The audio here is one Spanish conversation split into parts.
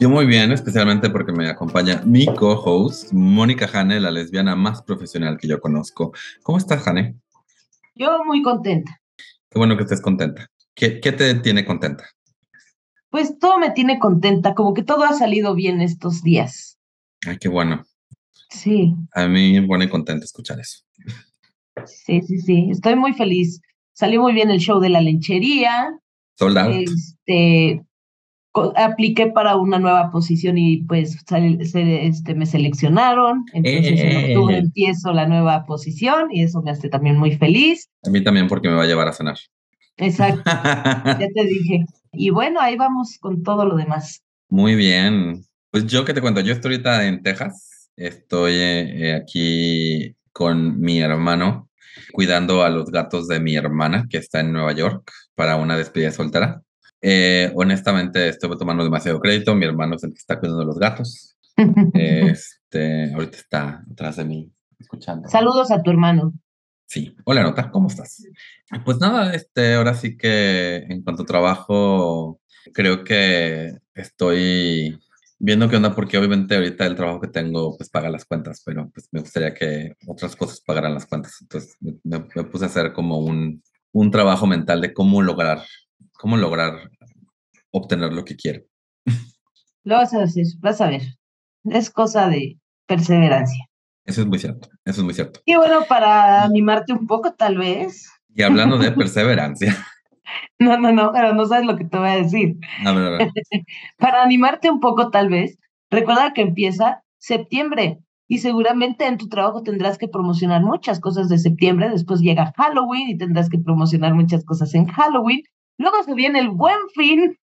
Yo muy bien, especialmente porque me acompaña mi co-host, Mónica Jane, la lesbiana más profesional que yo conozco. ¿Cómo estás, Jane? Yo muy contenta. Qué bueno que estés contenta. ¿Qué, ¿Qué, te tiene contenta? Pues todo me tiene contenta, como que todo ha salido bien estos días. Ay, qué bueno. Sí. A mí me pone contenta escuchar eso. Sí, sí, sí, estoy muy feliz. Salió muy bien el show de la lenchería. Sold out. Este, apliqué para una nueva posición y pues este, me seleccionaron. Entonces en octubre empiezo la nueva posición y eso me hace también muy feliz. A mí también porque me va a llevar a cenar. Exacto, ya te dije. Y bueno, ahí vamos con todo lo demás. Muy bien. Pues yo que te cuento, yo estoy ahorita en Texas. Estoy eh, aquí con mi hermano cuidando a los gatos de mi hermana que está en Nueva York para una despedida soltera. Eh, honestamente, estoy tomando demasiado crédito. Mi hermano es el que está cuidando los gatos. Este, ahorita está atrás de mí escuchando. Saludos a tu hermano. Sí. Hola, Nota, ¿cómo estás? Pues nada, este, ahora sí que en cuanto a trabajo, creo que estoy viendo qué onda, porque obviamente ahorita el trabajo que tengo pues paga las cuentas, pero pues me gustaría que otras cosas pagaran las cuentas. Entonces me, me puse a hacer como un, un trabajo mental de cómo lograr cómo lograr obtener lo que quiero. Lo vas a decir, vas a ver. Es cosa de perseverancia. Eso es muy cierto, eso es muy cierto. Y bueno, para animarte un poco, tal vez. Y hablando de perseverancia. no, no, no, pero no sabes lo que te voy a decir. A ver, a ver. para animarte un poco, tal vez, recuerda que empieza septiembre y seguramente en tu trabajo tendrás que promocionar muchas cosas de septiembre, después llega Halloween y tendrás que promocionar muchas cosas en Halloween Luego se viene el buen fin.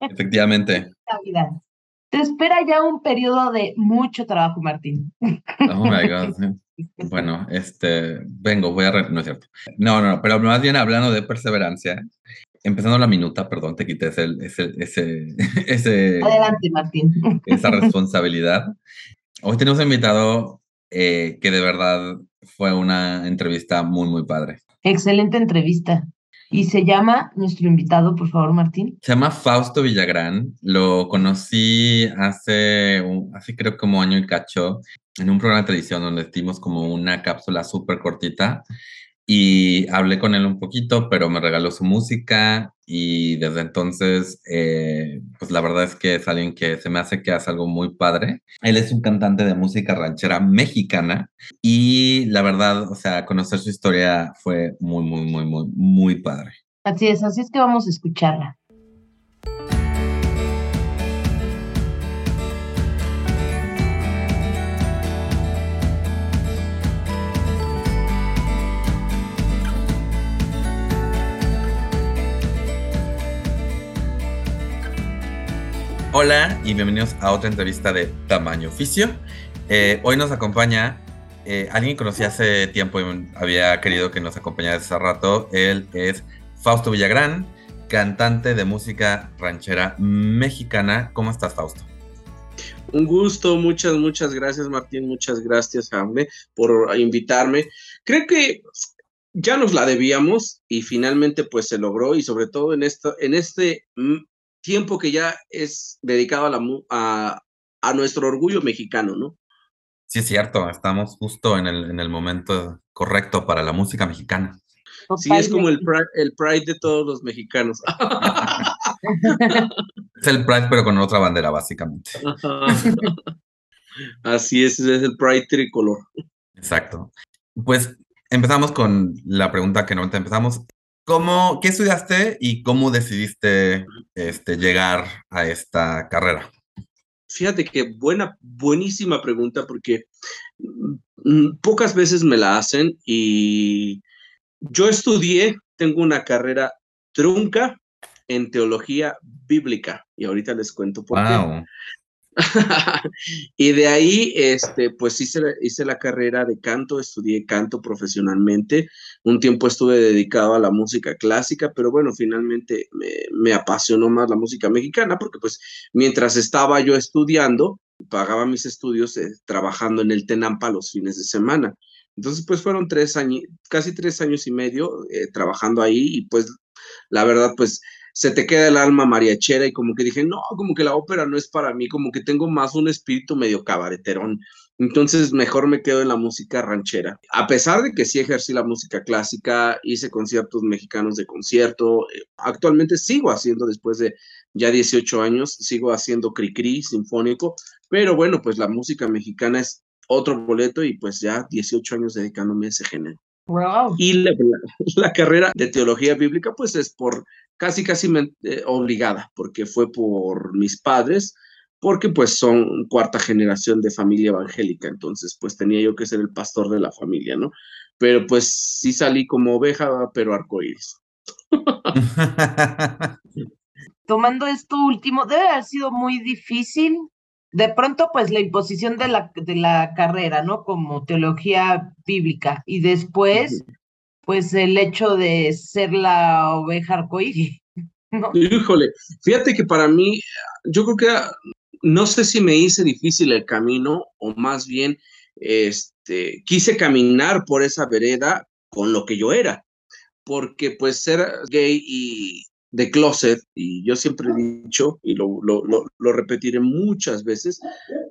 Efectivamente. Te espera ya un periodo de mucho trabajo, Martín. Oh my God. Bueno, este, vengo, voy a. No es cierto. No, no, pero más bien hablando de perseverancia, empezando la minuta, perdón, te quité ese, ese, ese, Adelante, Martín. Esa responsabilidad. Hoy tenemos invitado eh, que de verdad fue una entrevista muy, muy padre. Excelente entrevista. Y se llama nuestro invitado, por favor, Martín. Se llama Fausto Villagrán. Lo conocí hace, hace creo como año y cacho en un programa de televisión donde dimos como una cápsula súper cortita y hablé con él un poquito, pero me regaló su música y desde entonces, eh, pues la verdad es que es alguien que se me hace que hace algo muy padre. Él es un cantante de música ranchera mexicana y la verdad, o sea, conocer su historia fue muy, muy, muy, muy, muy padre. Así es, así es que vamos a escucharla. Hola y bienvenidos a otra entrevista de Tamaño Oficio. Eh, hoy nos acompaña eh, alguien que conocí hace tiempo y había querido que nos acompañara hace rato. Él es Fausto Villagrán, cantante de música ranchera mexicana. ¿Cómo estás, Fausto? Un gusto, muchas, muchas gracias, Martín. Muchas gracias, Hambe, por invitarme. Creo que ya nos la debíamos y finalmente pues se logró y sobre todo en esto en este tiempo que ya es dedicado a, la, a, a nuestro orgullo mexicano, ¿no? Sí, es cierto, estamos justo en el, en el momento correcto para la música mexicana. Sí, es como el pride, el pride de todos los mexicanos. es el Pride, pero con otra bandera, básicamente. Así es, es el Pride tricolor. Exacto. Pues empezamos con la pregunta que normalmente empezamos. ¿Cómo, ¿Qué estudiaste y cómo decidiste este, llegar a esta carrera? Fíjate que buena, buenísima pregunta porque mm, pocas veces me la hacen y yo estudié, tengo una carrera trunca en teología bíblica. Y ahorita les cuento por qué. y de ahí, este, pues hice, hice la carrera de canto, estudié canto profesionalmente. Un tiempo estuve dedicado a la música clásica, pero bueno, finalmente me, apasionó más la música mexicana porque pues mientras estaba yo estudiando, pagaba mis estudios eh, trabajando en el Tenampa los fines de semana. Entonces, pues fueron tres años, casi tres años y medio eh, trabajando ahí y pues la verdad, pues se te queda el alma mariachera y como que dije, no, como que la ópera no es para mí, como que tengo más un espíritu medio cabareterón. Entonces mejor me quedo en la música ranchera. A pesar de que sí ejercí la música clásica, hice conciertos mexicanos de concierto, eh, actualmente sigo haciendo después de ya 18 años, sigo haciendo cri-cri sinfónico, pero bueno, pues la música mexicana es otro boleto y pues ya 18 años dedicándome a ese género. Wow. Y la, la, carrera de teología bíblica pues es por casi, casi eh, obligada, porque fue por mis padres, porque pues son cuarta generación de familia evangélica, entonces pues tenía yo que ser el pastor de la familia, ¿no? Pero pues sí salí como oveja, pero arcoíris. Tomando esto último, debe haber sido muy difícil. De pronto, pues la imposición de la, de la carrera, ¿no? Como teología bíblica. Y después, pues el hecho de ser la oveja arcoíris. Híjole, fíjate que para mí, yo creo que no sé si me hice difícil el camino o más bien este, quise caminar por esa vereda con lo que yo era, porque pues ser gay y de closet, y yo siempre he dicho, y lo, lo, lo repetiré muchas veces,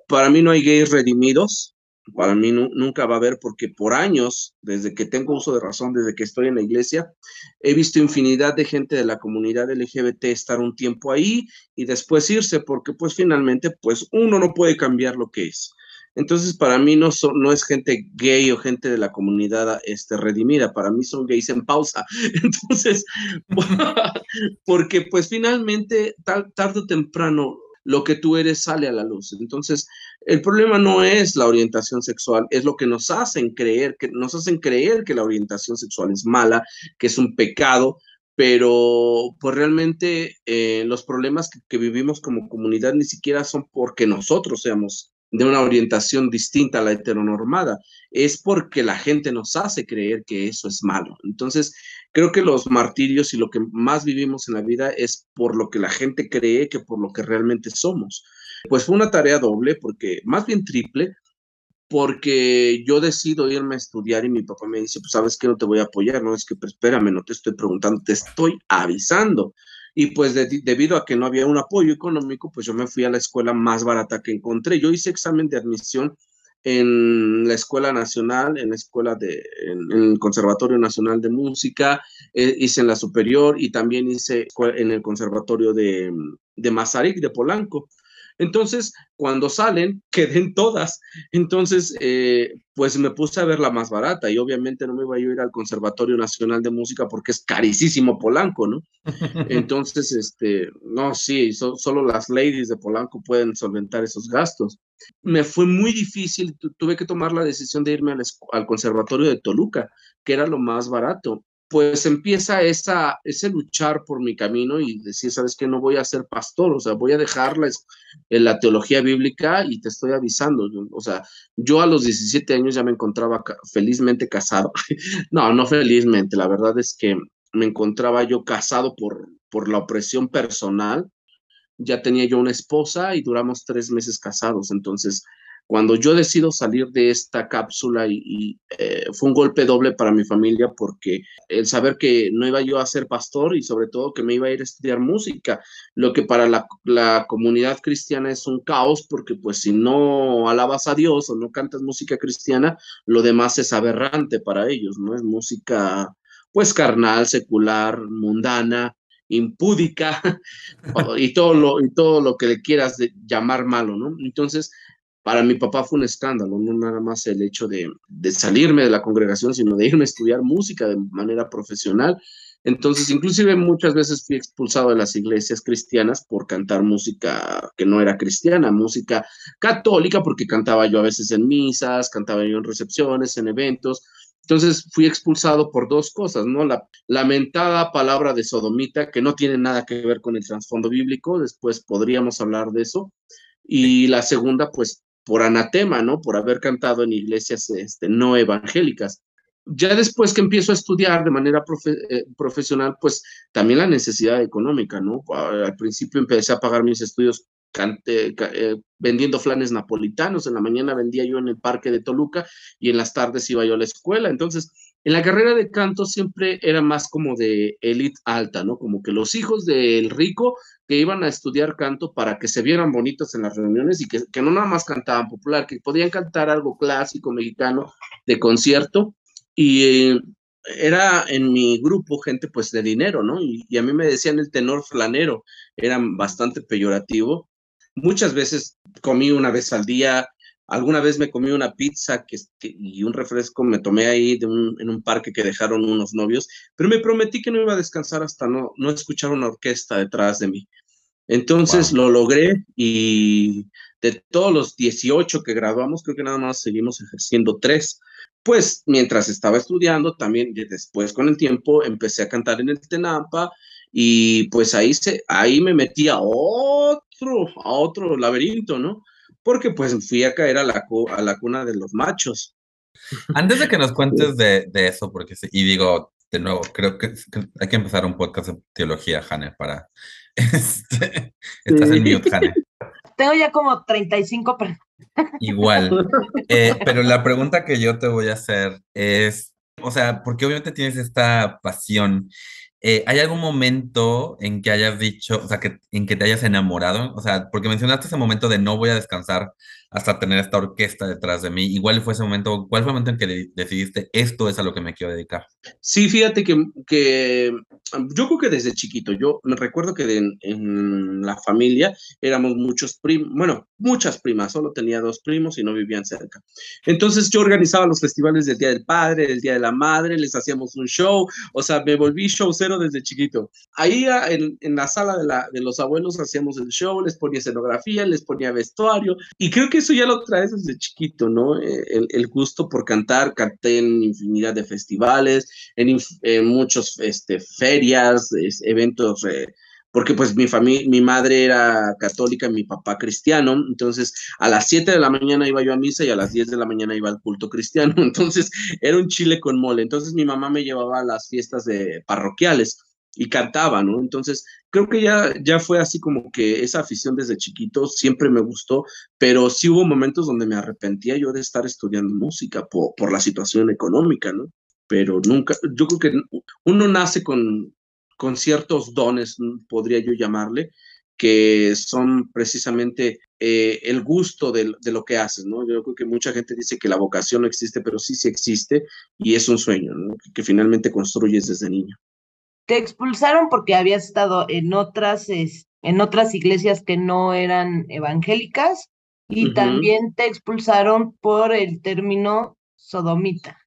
para mí no hay gays redimidos, para mí nunca va a haber porque por años, desde que tengo uso de razón, desde que estoy en la iglesia, he visto infinidad de gente de la comunidad LGBT estar un tiempo ahí y después irse porque pues finalmente pues uno no puede cambiar lo que es. Entonces, para mí no, no es gente gay o gente de la comunidad este, redimida, para mí son gays en pausa. Entonces, porque pues finalmente, tarde o temprano, lo que tú eres sale a la luz. Entonces, el problema no es la orientación sexual, es lo que nos hacen creer, que nos hacen creer que la orientación sexual es mala, que es un pecado, pero pues realmente eh, los problemas que, que, vivimos como comunidad ni siquiera son porque nosotros seamos de una orientación distinta a la heteronormada, es porque la gente nos hace creer que eso es malo. Entonces, creo que los martirios y lo que más vivimos en la vida es por lo que la gente cree que por lo que realmente somos. Pues fue una tarea doble, porque más bien triple, porque yo decido irme a estudiar y mi papá me dice, pues sabes que no te voy a apoyar, no es que, pero espérame, no te estoy preguntando, te estoy avisando. Y pues debido a que no había un apoyo económico, pues yo me fui a la escuela más barata que encontré. Yo hice examen de admisión en la Escuela Nacional, en la Escuela de, en, el Conservatorio Nacional de Música, eh, hice en la Superior y también hice en el Conservatorio de, de Mazarik, de Polanco. Entonces, cuando salen, queden todas. Entonces, eh, pues me puse a ver la más barata y obviamente no me iba a ir al Conservatorio Nacional de Música porque es carísimo Polanco, ¿no? Entonces, este, no, sí, solo las ladies de Polanco pueden solventar esos gastos. Me fue muy difícil, tuve que tomar la decisión de irme al Conservatorio de Toluca, que era lo más barato pues empieza esa, ese luchar por mi camino y decir, sabes que no voy a ser pastor, o sea, voy a dejar la, la teología bíblica y te estoy avisando, o sea, yo a los 17 años ya me encontraba felizmente casado, no, no felizmente, la verdad es que me encontraba yo casado por, por la opresión personal, ya tenía yo una esposa y duramos tres meses casados, entonces cuando yo decido salir de esta cápsula y, eh, fue un golpe doble para mi familia porque el saber que no iba yo a ser pastor y sobre todo que me iba a ir a estudiar música, lo que para la, la comunidad cristiana es un caos porque pues si no alabas a Dios o no cantas música cristiana, lo demás es aberrante para ellos, ¿no? Es música pues carnal, secular, mundana, impúdica y todo lo y todo lo que le quieras llamar malo, ¿no? Entonces, para mi papá fue un escándalo, no nada más el hecho de, salirme de la congregación, sino de irme a estudiar música de manera profesional. Entonces, inclusive muchas veces fui expulsado de las iglesias cristianas por cantar música que no era cristiana, música católica, porque cantaba yo a veces en misas, cantaba yo en recepciones, en eventos, Entonces fui expulsado por dos cosas, ¿no? La lamentada palabra de sodomita, que no tiene nada que ver con el trasfondo bíblico, después podríamos hablar de eso. Y la segunda, pues por anatema, ¿no? Por haber cantado en iglesias este, no evangélicas. Ya después que empiezo a estudiar de manera eh, profesional, pues también la necesidad económica, ¿no? Al principio empecé a pagar mis estudios eh, vendiendo flanes napolitanos. En la mañana vendía yo en el parque de Toluca y en las tardes iba yo a la escuela. Entonces, en la carrera de canto siempre era más como de élite alta, ¿no? Como que los hijos del rico que iban a estudiar canto para que se vieran bonitos en las reuniones y que, no nada más cantaban popular, que podían cantar algo clásico mexicano de concierto. Y eh, era en mi grupo gente pues de dinero, ¿no? Y, y, a mí me decían el tenor flanero, era bastante peyorativo Muchas veces comí una vez al día, alguna vez me comí una pizza que, y un refresco me tomé ahí de en un parque que dejaron unos novios, pero me prometí que no iba a descansar hasta no, no escuchar una orquesta detrás de mí. Entonces lo logré y de todos los 18 que graduamos, creo que nada más seguimos ejerciendo tres. Pues mientras estaba estudiando, también después con el tiempo empecé a cantar en el Tenampa y pues ahí, se, ahí me metí a otro, a otro laberinto, ¿no? Porque pues fui a caer a la, a la cuna de los machos. Antes de que nos cuentes de, de eso, porque y digo, de nuevo, creo que, hay que empezar un podcast de teología, Jane, para... Este, estás en mute, Jane. Tengo ya como 35 Igual. Eh, pero la pregunta que yo te voy a hacer es, o sea, porque obviamente tienes esta pasión eh, ¿Hay algún momento en que hayas dicho, o sea, que, en que te hayas enamorado? O sea, porque mencionaste ese momento de no voy a descansar hasta tener esta orquesta detrás de mí. Igual fue ese momento, ¿cuál fue el momento en que decidiste esto es a lo que me quiero dedicar? Sí, fíjate que, que yo creo que desde chiquito, yo recuerdo que en la familia éramos muchos primos, bueno, muchas primas, solo tenía dos primos y no vivían cerca. Entonces yo organizaba los festivales del Día del Padre, del Día de la Madre, les hacíamos un show, o sea, me volví show cero desde chiquito. Ahí en, en la sala de, la, de los abuelos hacíamos el show, les ponía escenografía, les ponía vestuario y creo que eso ya lo traes desde chiquito, ¿no? Eh, el, gusto por cantar, canté en infinidad de festivales, en, en muchas este, ferias, eventos, eh, porque pues mi familia, mi madre era católica, mi papá cristiano, entonces a las 7 de la mañana iba yo a misa y a las 10 de la mañana iba al culto cristiano, entonces era un chile con mole, entonces mi mamá me llevaba a las fiestas de parroquiales y cantaba, ¿no? Entonces, creo que ya, ya fue así como que esa afición desde chiquito siempre me gustó, pero sí hubo momentos donde me arrepentía yo de estar estudiando música por, por la situación económica, ¿no? Pero nunca, yo creo que uno nace con, con ciertos dones, podría yo llamarle, que son precisamente eh, el gusto de, de, lo que haces, ¿no? Yo creo que mucha gente dice que la vocación no existe, pero sí sí existe y es un sueño, ¿no? que finalmente construyes desde niño te expulsaron porque habías estado en otras, en otras iglesias que no eran evangélicas y también te expulsaron por el término sodomita.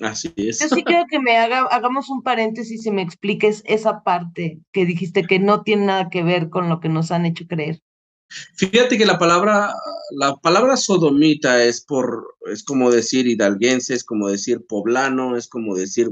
Así es. Yo sí quiero que me haga, hagamos un paréntesis y me expliques esa parte que dijiste que no tiene nada que ver con lo que nos han hecho creer. Fíjate que la palabra, la palabra sodomita es por, es como decir hidalguense, es como decir poblano, es como decir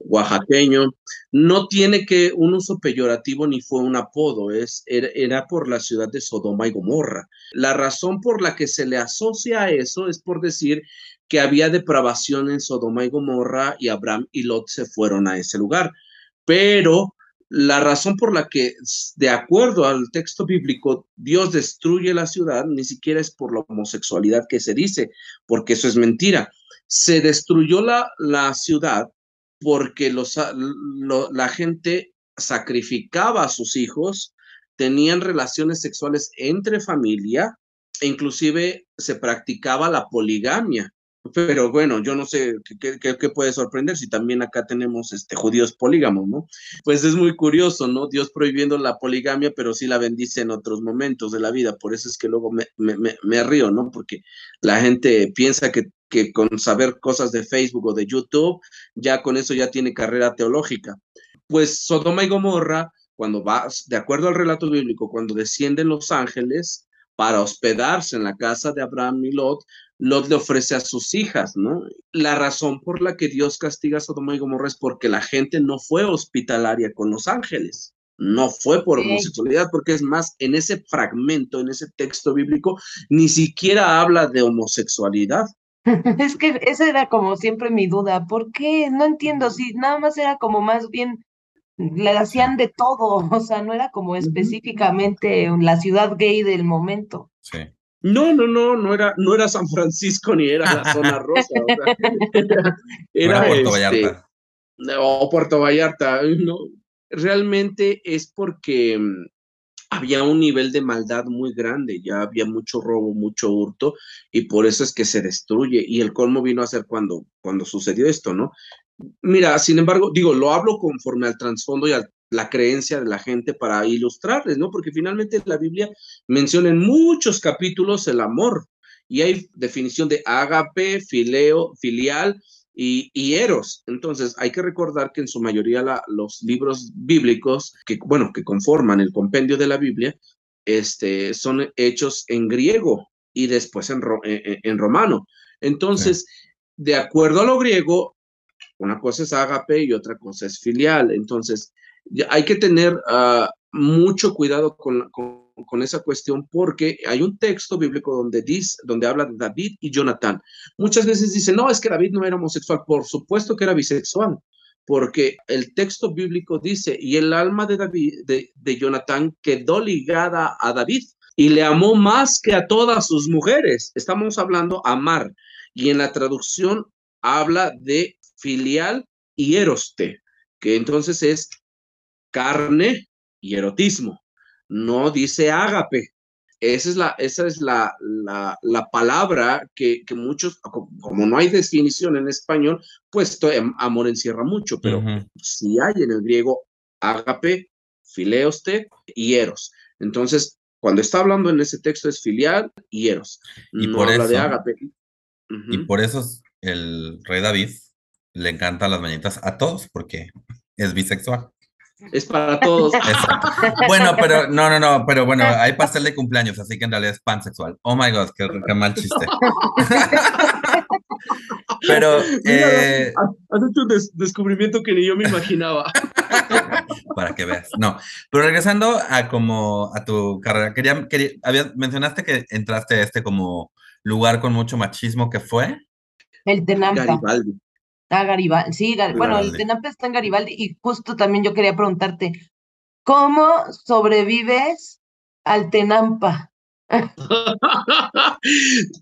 oaxaqueño. No tiene que un uso peyorativo ni fue un apodo, es, era, por la ciudad de Sodoma y Gomorra. La razón por la que se le asocia a eso es por decir que había depravación en Sodoma y Gomorra y Abraham y Lot se fueron a ese lugar. Pero la razón por la que, de acuerdo al texto bíblico, Dios destruye la ciudad ni siquiera es por la homosexualidad que se dice, porque eso es mentira. Se destruyó la, la ciudad porque los, la gente sacrificaba a sus hijos, tenían relaciones sexuales entre familia e inclusive se practicaba la poligamia. Pero bueno, yo no sé qué, puede sorprender si también acá tenemos este, judíos polígamos, ¿no? Pues es muy curioso, ¿no? Dios prohibiendo la poligamia, pero sí la bendice en otros momentos de la vida. Por eso es que luego me, me, río, ¿no? Porque la gente piensa que, que con saber cosas de Facebook o de YouTube, ya con eso ya tiene carrera teológica. Pues Sodoma y Gomorra, cuando va, de acuerdo al relato bíblico, cuando descienden los ángeles, para hospedarse en la casa de Abraham y Lot, Lot le ofrece a sus hijas, ¿no? La razón por la que Dios castiga a Sodoma y Gomorra es porque la gente no fue hospitalaria con los ángeles. No fue por homosexualidad, porque es más, en ese fragmento, en ese texto bíblico, ni siquiera habla de homosexualidad. Es que esa era como siempre mi duda. ¿Por qué? No entiendo. Si nada más era como más bien le hacían de todo, o sea, no era como específicamente la ciudad gay del momento. Sí. No, no, no, no era, no era San Francisco ni era la zona rosa. era, Puerto este, Vallarta. O Puerto Vallarta. No, realmente es porque mm, había un nivel de maldad muy grande, ya había mucho robo, mucho hurto, y por eso es que se destruye. Y el colmo vino a ser cuando, cuando sucedió esto, ¿no? Mira, sin embargo, digo, lo hablo conforme al trasfondo y a la creencia de la gente para ilustrarles, ¿no? Porque finalmente la Biblia menciona en muchos capítulos el amor y hay definición de ágape, fileo, filial y, y, eros. Entonces, hay que recordar que en su mayoría los libros bíblicos, que, bueno, que conforman el compendio de la Biblia, este, son hechos en griego y después en, en, romano. Entonces, de acuerdo a lo griego, una cosa es ágape y otra cosa es filial. Entonces, hay que tener ah, mucho cuidado con, esa cuestión porque hay un texto bíblico donde, dice, donde habla de David y Jonathan. Muchas veces dicen, no, es que David no era homosexual. Por supuesto que era bisexual, porque el texto bíblico dice, y el alma de David, de, Jonathan quedó ligada a David y le amó más que a todas sus mujeres. Estamos hablando amar. Y en la traducción habla de filial y eroste, que entonces es carne y erotismo. No dice ágape. Esa es la, esa es la, la, palabra que, que, muchos, como no hay definición en español, pues amor encierra mucho, pero si hay en el griego ágape, fileoste y eros. Entonces, cuando está hablando en ese texto es filial y eros. Y por eso, de ágape. Y por eso el rey David le encanta las mañanitas a todos, porque es bisexual. Es para todos. Bueno, pero no, no, no, pero bueno, hay pastel de cumpleaños, así que en realidad es pansexual. Oh my god, qué, mal chiste. pero. Eh, has hecho un descubrimiento que ni yo me imaginaba. Para que veas. No, pero regresando a como a tu carrera, quería, quería mencionaste que entraste a este como lugar con mucho machismo que fue. El Tenampa. Garibaldi. Ah, Garibaldi, sí, bueno, el Tenampa está en Garibaldi y justo también yo quería preguntarte, ¿cómo sobrevives al Tenampa?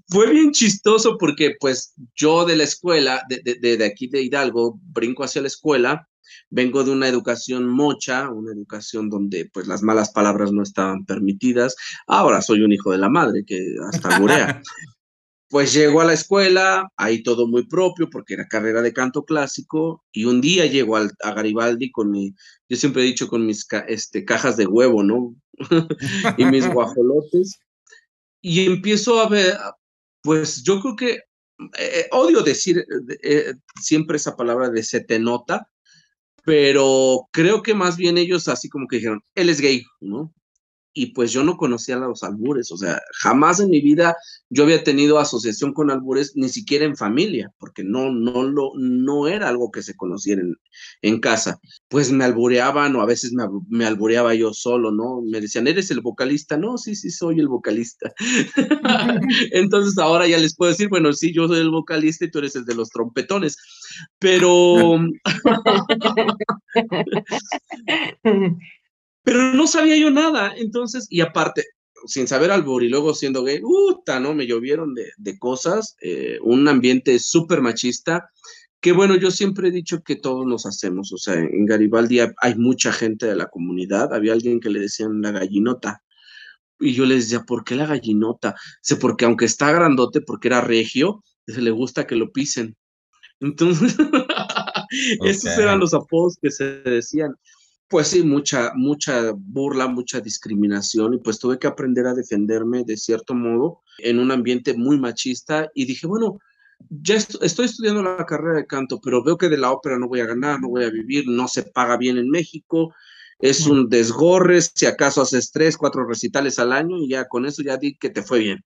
Fue bien chistoso porque pues yo de la escuela, de, de, de, aquí de Hidalgo, brinco hacia la escuela, vengo de una educación mocha, una educación donde pues las malas palabras no estaban permitidas, ahora soy un hijo de la madre que hasta murea. Pues llego a la escuela, ahí todo muy propio, porque era carrera de canto clásico, y un día llego a Garibaldi con mi, yo siempre he dicho con mis este, cajas de huevo, ¿no? y mis guajolotes, y empiezo a ver, pues yo creo que, eh, eh, odio decir eh, siempre esa palabra de se te nota, pero creo que más bien ellos así como que dijeron, él es gay, ¿no? Y pues yo no conocía los albures, o sea, jamás en mi vida yo había tenido asociación con albures, ni siquiera en familia, porque no, no, lo, no era algo que se conociera en, en casa. Pues me albureaban o a veces me, me, albureaba yo solo, ¿no? Me decían, ¿eres el vocalista? No, sí, sí, soy el vocalista. Entonces ahora ya les puedo decir, bueno, sí, yo soy el vocalista y tú eres el de los trompetones, pero... Pero no sabía yo nada, entonces, y aparte, sin saber albur y luego siendo gay, puta, ¿no? Me llovieron de, de cosas, eh, un ambiente súper machista, que bueno, yo siempre he dicho que todos nos hacemos, o sea, en Garibaldi hay mucha gente de la comunidad, había alguien que le decían la gallinota, y yo les decía, ¿por qué la gallinota? Sé, porque aunque está grandote, porque era regio, se le gusta que lo pisen. Entonces, esos eran los apodos que se decían pues sí, mucha, mucha burla, mucha discriminación y pues tuve que aprender a defenderme de cierto modo en un ambiente muy machista y dije, bueno, ya estoy estudiando la carrera de canto, pero veo que de la ópera no voy a ganar, no voy a vivir, no se paga bien en México, es un desgorre, si acaso haces tres, cuatro recitales al año y ya con eso ya di que te fue bien.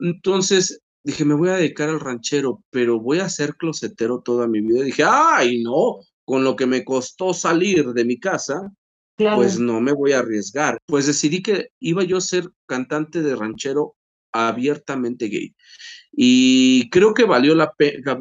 Entonces, dije, me voy a dedicar al ranchero, pero voy a ser closetero toda mi vida. dije, ay, no, con lo que me costó salir de mi casa, pues no me voy a arriesgar. Pues decidí que iba yo a ser cantante de ranchero abiertamente gay. Y creo que valió, la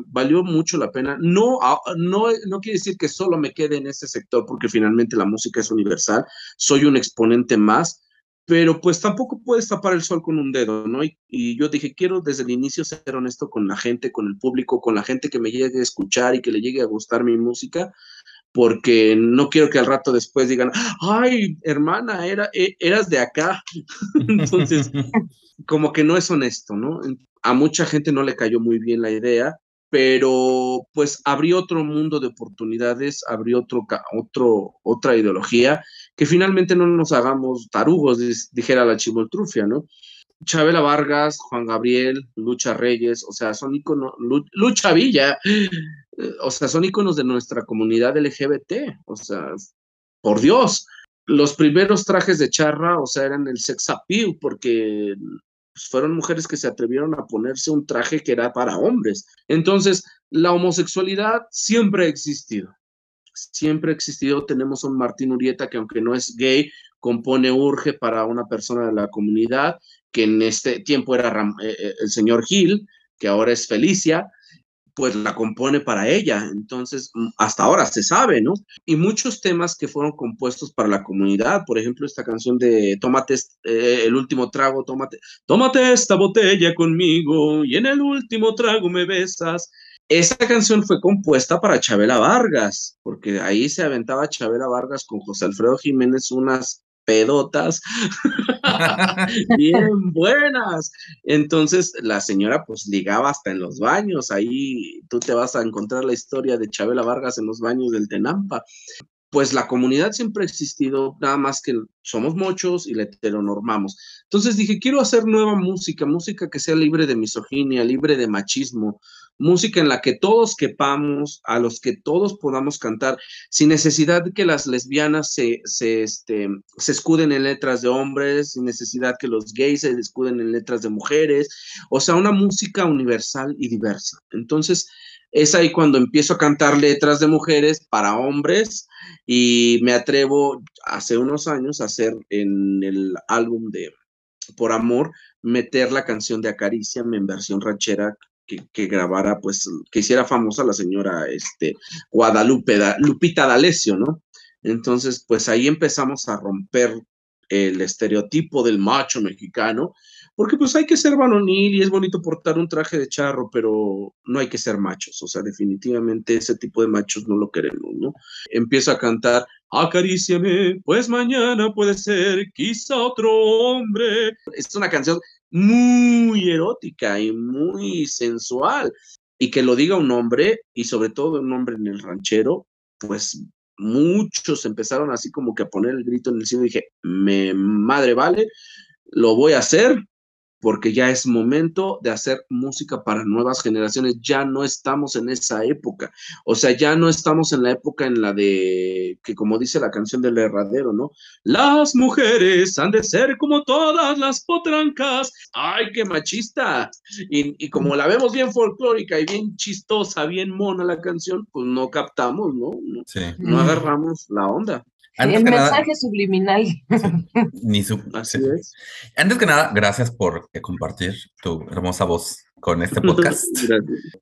valió mucho la pena. No, no, no quiere decir que solo me quede en ese sector, porque finalmente la música es universal. Soy un exponente más, pero pues tampoco puedes tapar el sol con un dedo, ¿no? Y, yo dije, quiero desde el inicio ser honesto con la gente, con el público, con la gente que me llegue a escuchar y que le llegue a gustar mi música, porque no quiero que al rato después digan, ay, hermana, era, e, eras de acá. Entonces, como que no es honesto, ¿no? A mucha gente no le cayó muy bien la idea, pero pues abrió otro mundo de oportunidades, abrió otro, otro, otra ideología, que finalmente no nos hagamos tarugos, dijera la chimoltrufia, ¿no? Chabela Vargas, Juan Gabriel, Lucha Reyes, o sea, son iconos, Lucha Villa, o sea, son iconos de nuestra comunidad LGBT, o sea, por Dios. Los primeros trajes de charra, o sea, eran el sex appeal, porque pues, fueron mujeres que se atrevieron a ponerse un traje que era para hombres. Entonces, la homosexualidad siempre ha existido. Siempre ha existido. Tenemos a un Martín Urieta que aunque no es gay, compone Urge para una persona de la comunidad, que en este tiempo era eh, eh, el señor Gil, que ahora es Felicia, pues la compone para ella. Entonces, mm, hasta ahora se sabe, ¿no? Y muchos temas que fueron compuestos para la comunidad, por ejemplo, esta canción de Tómate eh, el último trago, tómate, tómate esta botella conmigo y en el último trago me besas. Esa canción fue compuesta para Chabela Vargas, porque ahí se aventaba Chabela Vargas con José Alfredo Jiménez unas pedotas bien buenas. Entonces la señora pues ligaba hasta en los baños, ahí tú te vas a encontrar la historia de Chabela Vargas en los baños del Tenampa. Pues la comunidad siempre ha existido, nada más que somos muchos y la heteronormamos. Entonces dije, quiero hacer nueva música, música que sea libre de misoginia, libre de machismo, música en la que todos quepamos, a los que todos podamos cantar, sin necesidad de que las lesbianas se, se, este, se escuden en letras de hombres, sin necesidad que los gays se escuden en letras de mujeres, o sea, una música universal y diversa. Entonces, es ahí cuando empiezo a cantar letras de mujeres para hombres y me atrevo hace unos años a hacer en el álbum de Por Amor, meter la canción de Acaricia en versión ranchera que, grabara, pues, que hiciera famosa la señora este, Guadalupe, Lupita D'Alessio, ¿no? Entonces, pues ahí empezamos a romper el estereotipo del macho mexicano, porque pues hay que ser varonil y es bonito portar un traje de charro, pero no hay que ser machos, o sea, definitivamente ese tipo de machos no lo queremos, ¿no? Empiezo a cantar, acaríciame, pues mañana puede ser quizá otro hombre. Es una canción muy erótica y muy sensual. Y que lo diga un hombre, y sobre todo un hombre en el ranchero, pues muchos empezaron así como que a poner el grito en el cielo y dije, me madre vale, lo voy a hacer porque ya es momento de hacer música para nuevas generaciones. Ya no estamos en esa época. O sea, ya no estamos en la época en la de, que como dice la canción del herradero, ¿no? Las mujeres han de ser como todas las potrancas. ¡Ay, qué machista! Y, como la vemos bien folclórica y bien chistosa, bien mona la canción, pues no captamos, ¿no? Sí. No agarramos la onda el mensaje subliminal. Ni su, Antes que nada, gracias por compartir tu hermosa voz con este podcast.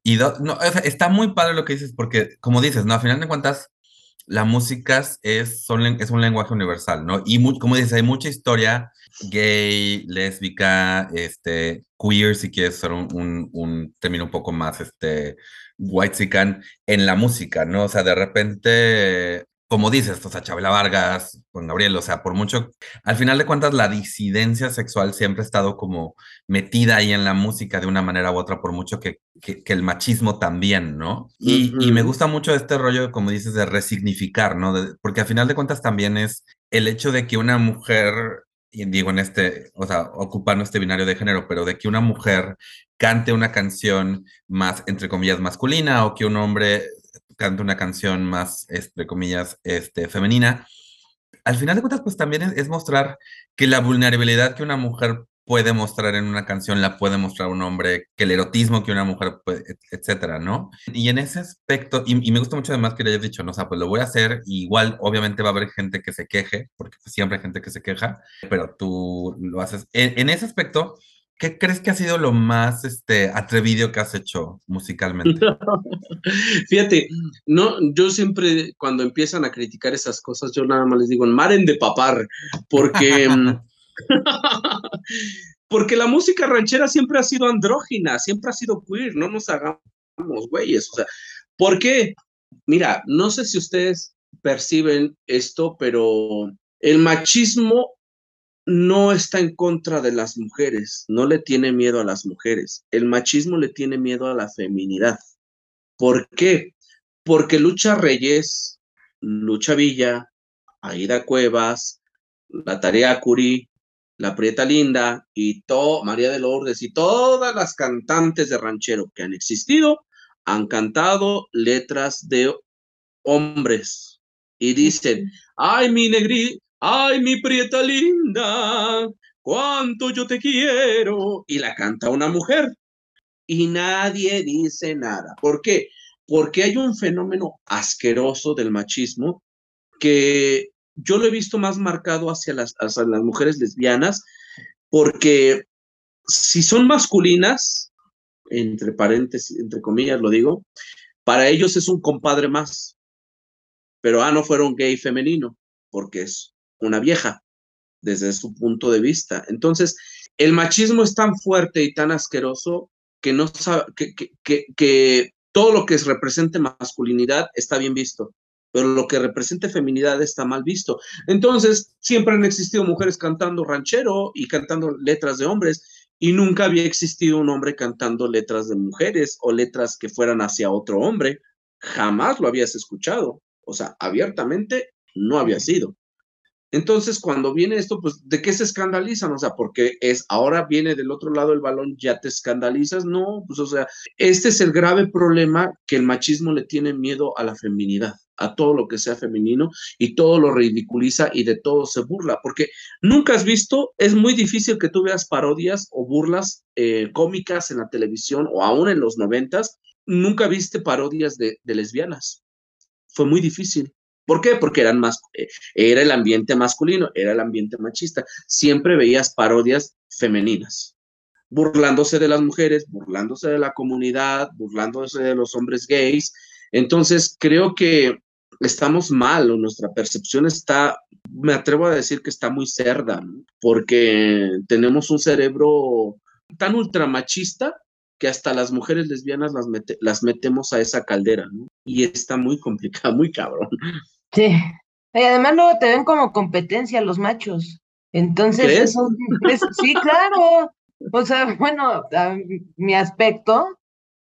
y no, está muy padre lo que dices, porque como dices, ¿no? A final de cuentas, la música es, son, es un lenguaje universal, ¿no? Y como dices, hay mucha historia gay, lésbica, este, queer, si quieres usar un, un, un término un poco más, este, white en la música, ¿no? O sea, de repente como dices, o sea, Chabela Vargas, Juan Gabriel, o sea, por mucho, al final de cuentas, la disidencia sexual siempre ha estado como metida ahí en la música de una manera u otra, por mucho que, que, el machismo también, ¿no? Y, y, me gusta mucho este rollo, como dices, de resignificar, ¿no? porque al final de cuentas también es el hecho de que una mujer, y digo en este, o sea, ocupando este binario de género, pero de que una mujer cante una canción más, entre comillas, masculina o que un hombre canta una canción más, entre comillas, este, femenina, al final de cuentas, pues también es, mostrar que la vulnerabilidad que una mujer puede mostrar en una canción, la puede mostrar un hombre, que el erotismo que una mujer puede, etcétera, ¿no? Y en ese aspecto, y, me gusta mucho además que le hayas dicho, no, o sea, pues lo voy a hacer, igual obviamente va a haber gente que se queje, porque siempre hay gente que se queja, pero tú lo haces. En, ese aspecto, ¿qué crees que ha sido lo más este, atrevido que has hecho musicalmente? Fíjate, no, yo siempre cuando empiezan a criticar esas cosas, yo nada más les digo, maren de papar, porque... Porque la música ranchera siempre ha sido andrógina, siempre ha sido queer, no nos hagamos güeyes. O sea, ¿por qué? Mira, no sé si ustedes perciben esto, pero el machismo no está en contra de las mujeres, no le tiene miedo a las mujeres. El machismo le tiene miedo a la feminidad. ¿Por qué? Porque Lucha Reyes, Lucha Villa, Aida Cuevas, la Tarea Curí, la Prieta Linda y todo, María de Lourdes y todas las cantantes de ranchero que han existido han cantado letras de hombres y dicen, ay mi negri, ay mi Prieta Linda, cuánto yo te quiero. Y la canta una mujer y nadie dice nada. ¿Por qué? Porque hay un fenómeno asqueroso del machismo que yo lo he visto más marcado hacia las, hacia las mujeres lesbianas, porque si son masculinas, entre paréntesis, entre comillas lo digo, para ellos es un compadre más. Pero ah, no fueron gay femenino, porque es una vieja, desde su punto de vista. Entonces, el machismo es tan fuerte y tan asqueroso que no sabe, que, que, que todo lo que represente masculinidad está bien visto pero lo que represente feminidad está mal visto. Entonces, siempre han existido mujeres cantando ranchero y cantando letras de hombres, y nunca había existido un hombre cantando letras de mujeres o letras que fueran hacia otro hombre. Jamás lo habías escuchado. O sea, abiertamente no había sido. Entonces, cuando viene esto, pues, ¿de qué se escandalizan? O sea, porque es ahora viene del otro lado el balón, ya te escandalizas. No, pues, o sea, este es el grave problema que el machismo le tiene miedo a la feminidad a todo lo que sea femenino y todo lo ridiculiza y de todo se burla, porque nunca has visto, es muy difícil que tú veas parodias o burlas eh, cómicas en la televisión o aún en los noventas, nunca viste parodias de, lesbianas. Fue muy difícil. ¿Por qué? Porque eran más, eh, era el ambiente masculino, era el ambiente machista. Siempre veías parodias femeninas, burlándose de las mujeres, burlándose de la comunidad, burlándose de los hombres gays. Entonces, creo que estamos mal o nuestra percepción está, me atrevo a decir que está muy cerda, porque tenemos un cerebro tan ultramachista que hasta las mujeres lesbianas las, las metemos a esa caldera, ¿no? Y está muy complicado, muy cabrón. Sí. Y además luego te ven como competencia los machos. Entonces, sí, claro. O sea, bueno, mi aspecto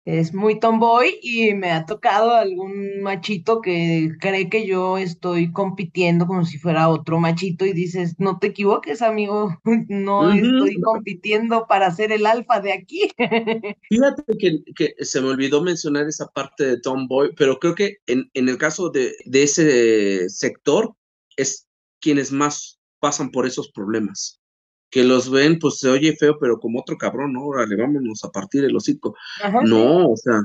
es muy tomboy y me ha tocado algún machito que cree que yo estoy compitiendo como si fuera otro machito y dices, no te equivoques, amigo, no estoy compitiendo para ser el alfa de aquí. Fíjate que, que, se me olvidó mencionar esa parte de tomboy, pero creo que en, en el caso de, de ese sector es quienes más pasan por esos problemas que los ven, pues se oye feo, pero como otro cabrón, ¿no? Órale, vámonos a partir el hocico. no, o sea.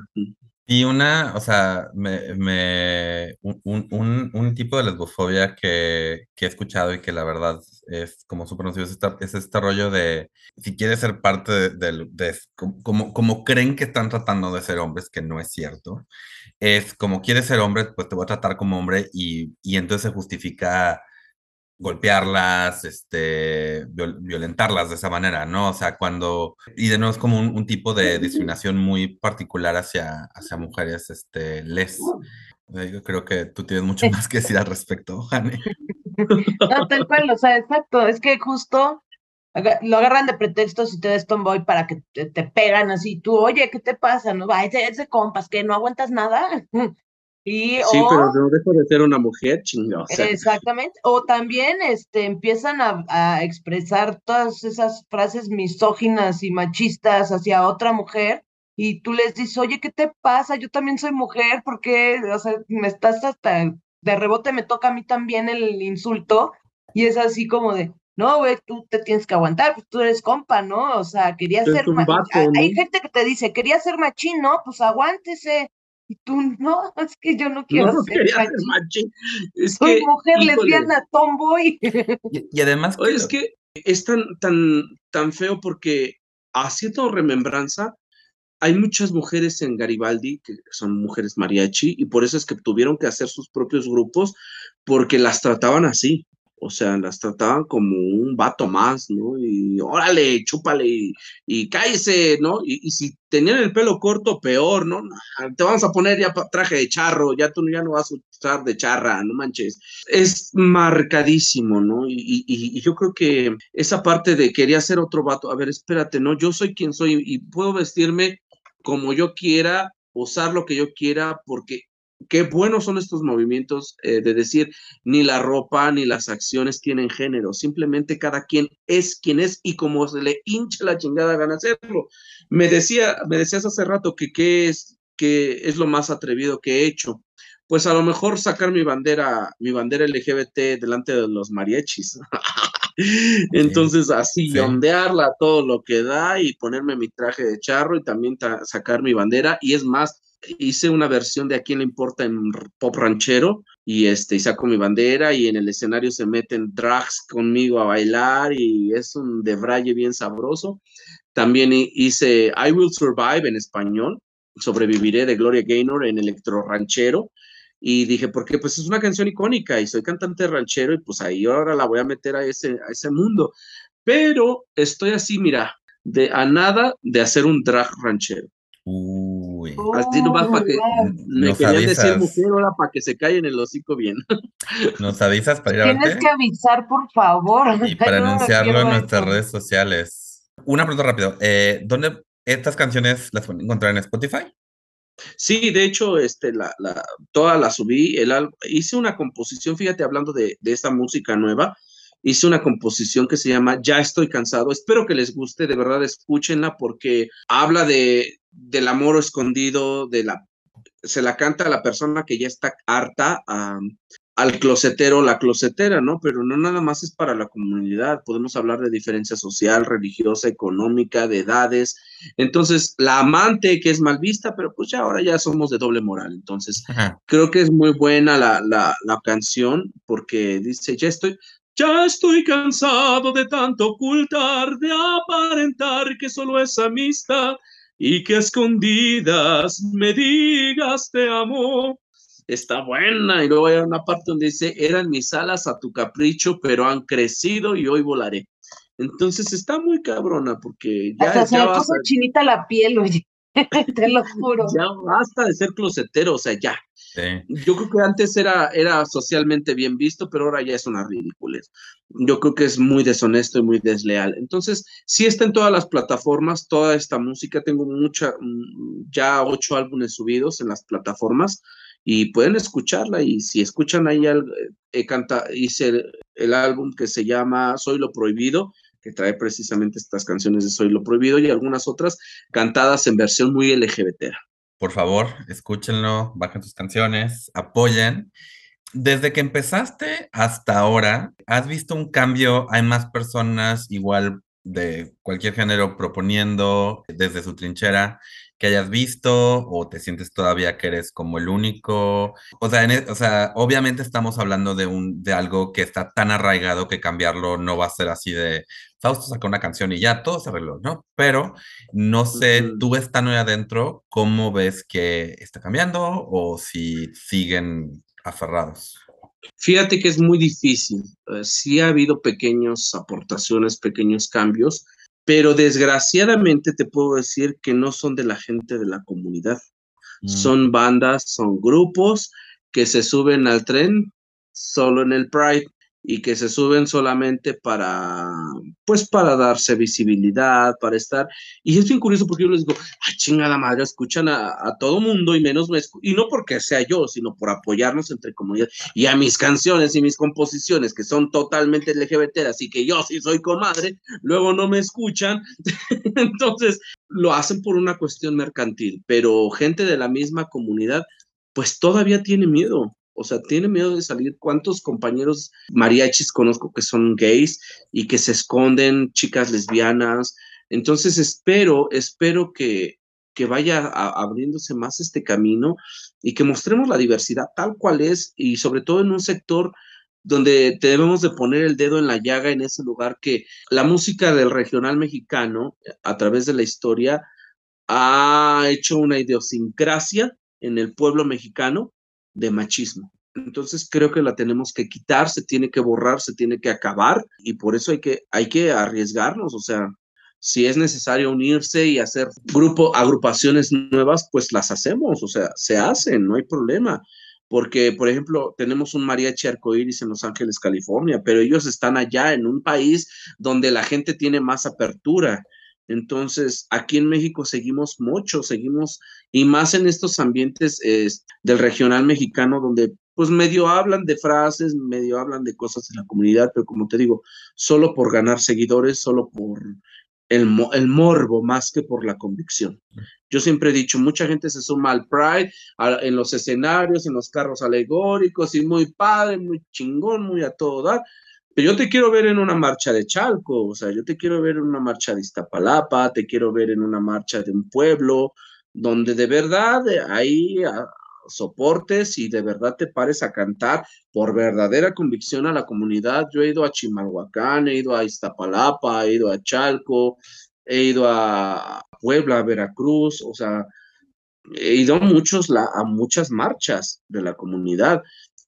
Y una, o sea, me, me un, un, un, tipo de lesbofobia que, que, he escuchado y que la verdad es como súper nocivo, es, esta, es este rollo de, si quieres ser parte de, de, como, como creen que están tratando de ser hombres, que no es cierto, es como quieres ser hombre, pues te voy a tratar como hombre y, y entonces se justifica golpearlas, este, violentarlas de esa manera, ¿no? O sea, cuando, y de nuevo es como un, tipo de discriminación muy particular hacia, hacia mujeres, este, les. Yo creo que tú tienes mucho más que decir al respecto, Jane. No, tal cual, o sea, exacto, es que justo lo agarran de pretexto si te des tomboy para que te, pegan así, tú, oye, ¿qué te pasa? No, va, ese, ese compas, que no aguantas nada. Sí, pero no dejo de ser una mujer chingada. Exactamente. O también este, empiezan a, expresar todas esas frases misóginas y machistas hacia otra mujer y tú les dices, oye, ¿qué te pasa? Yo también soy mujer, porque, o sea, me estás hasta, de rebote me toca a mí también el insulto y es así como de, no, güey, tú te tienes que aguantar, pues tú eres compa, ¿no? O sea, quería ser... Hay gente que te dice, quería ser machín, ¿no? Pues aguántese. Y tú, no, es que yo no quiero ser, machín. Soy mujer lesbiana, tomboy. Y, y además... es que es tan, tan, tan feo porque haciendo remembranza, hay muchas mujeres en Garibaldi que son mujeres mariachi y por eso es que tuvieron que hacer sus propios grupos porque las trataban así. O sea, las trataban como un vato más, ¿no? Y órale, chúpale y, cállese, ¿no? Y, si tenían el pelo corto, peor, ¿no? Te vamos a poner ya traje de charro, ya tú ya no vas a usar de charra, no manches. Es marcadísimo, ¿no? Y, y yo creo que esa parte de quería ser otro vato, a ver, espérate, ¿no? Yo soy quien soy y puedo vestirme como yo quiera, usar lo que yo quiera, porque qué buenos son estos movimientos eh, de decir ni la ropa ni las acciones tienen género, simplemente cada quien es quien es y como se le hincha la chingada gana hacerlo. Me decía, me decías hace rato que qué es que es lo más atrevido que he hecho. Pues a lo mejor sacar mi bandera, mi bandera LGBT delante de los mariachis. Entonces, así, ondearla todo lo que da y ponerme mi traje de charro y también sacar mi bandera. Y es más, hice una versión de A quién le importa en pop ranchero y este y saco mi bandera y en el escenario se meten drags conmigo a bailar y es un debraye bien sabroso. También hice I Will Survive en español, sobreviviré de Gloria Gaynor en electro ranchero y dije, porque pues es una canción icónica y soy cantante ranchero y pues ahí ahora la voy a meter a ese, a ese mundo. Pero estoy así, mira, de a nada de hacer un drag ranchero. Uy. Así nomás para que me querían decir mujer ahora para que se callen el hocico bien. Nos avisas para ir a Tienes que avisar, por favor. Y para anunciarlo en nuestras redes sociales. Una pregunta rápido. Eh, ¿Dónde estas canciones las pueden encontrar en Spotify? Sí, de hecho, este, la, la, toda la subí. El, hice una composición, fíjate, hablando de, de esta música nueva hice una composición que se llama Ya estoy cansado. Espero que les guste, de verdad escúchenla porque habla de, del amor escondido, de la, se la canta a la persona que ya está harta, al closetero, la closetera, ¿no? Pero no nada más es para la comunidad, podemos hablar de diferencia social, religiosa, económica, de edades. Entonces, la amante que es mal vista, pero pues ya ahora ya somos de doble moral. Entonces, creo que es muy buena la, la, la canción porque dice, ya estoy, ya estoy cansado de tanto ocultar, de aparentar que solo es amistad y que escondidas me digas te amo. Está buena. Y luego hay una parte donde dice, eran mis alas a tu capricho, pero han crecido y hoy volaré. Entonces está muy cabrona porque ya... Hasta se me puso chinita la piel, oye. Te lo juro. Ya basta de ser closetero, o sea, ya. Yo creo que antes era, era socialmente bien visto, pero ahora ya es una ridiculez. Yo creo que es muy deshonesto y muy desleal. Entonces, sí está en todas las plataformas, toda esta música. Tengo mucha, mm, ya ocho álbumes subidos en las plataformas y pueden escucharla. Y si escuchan ahí, eh, canta, hice el álbum que se llama Soy lo Prohibido que trae precisamente estas canciones de Soy lo Prohibido y algunas otras cantadas en versión muy LGBT. Por favor, escúchenlo, bajen sus canciones, apoyen. Desde que empezaste hasta ahora, ¿has visto un cambio? ¿Hay más personas igual de cualquier género proponiendo desde su trinchera que hayas visto o te sientes todavía que eres como el único? O sea, e, o sea obviamente estamos hablando de, un, de algo que está tan arraigado que cambiarlo no va a ser así de Fausto sacó una canción y ya todo se arregló, ¿no? Pero no sé, tú estás muy adentro, ¿cómo ves que está cambiando o si siguen aferrados? Fíjate que es muy difícil. Eh, sí ha habido pequeñas aportaciones, pequeños cambios, pero desgraciadamente te puedo decir que no son de la gente de la comunidad. Mm. Son bandas, son grupos que se suben al tren solo en el Pride y que se suben solamente para, pues para darse visibilidad, para estar. Y es bien curioso porque yo les digo, ay, chingada madre, escuchan a, todo mundo y menos me Y no porque sea yo, sino por apoyarnos entre comunidad. Y a mis canciones y mis composiciones, que son totalmente LGBT, así que yo sí soy comadre, luego no me escuchan. Entonces, lo hacen por una cuestión mercantil, pero gente de la misma comunidad, pues todavía tiene miedo o sea, tiene miedo de salir. ¿Cuántos compañeros mariachis conozco que son gays y que se esconden, chicas lesbianas? Entonces espero, espero que, que vaya abriéndose más este camino y que mostremos la diversidad tal cual es y sobre todo en un sector donde debemos de poner el dedo en la llaga en ese lugar que la música del regional mexicano a través de la historia ha hecho una idiosincrasia en el pueblo mexicano de machismo. Entonces creo que la tenemos que quitar, se tiene que borrar, se tiene que acabar y por eso hay que, hay que arriesgarnos, o sea, si es necesario unirse y hacer grupo, agrupaciones nuevas, pues las hacemos, o sea, se hacen, no hay problema. Porque, por ejemplo, tenemos un mariachi arcoíris en Los Ángeles, California, pero ellos están allá en un país donde la gente tiene más apertura. Entonces, aquí en México seguimos mucho, seguimos, y más en estos ambientes del regional mexicano, donde pues medio hablan de frases, medio hablan de cosas de la comunidad, pero como te digo, solo por ganar seguidores, solo por el, el morbo más que por la convicción. Yo siempre he dicho, mucha gente se suma al Pride en los escenarios, en los carros alegóricos, y muy padre, muy chingón, muy a todo dar, yo te quiero ver en una marcha de Chalco, o sea, yo te quiero ver en una marcha de Iztapalapa, te quiero ver en una marcha de un pueblo, donde de verdad hay ah, soportes y de verdad te pares a cantar por verdadera convicción a la comunidad. Yo he ido a Chimalhuacán, he ido a Iztapalapa, he ido a Chalco, he ido a Puebla, a Veracruz, o sea, he ido a, muchos, a muchas marchas de la comunidad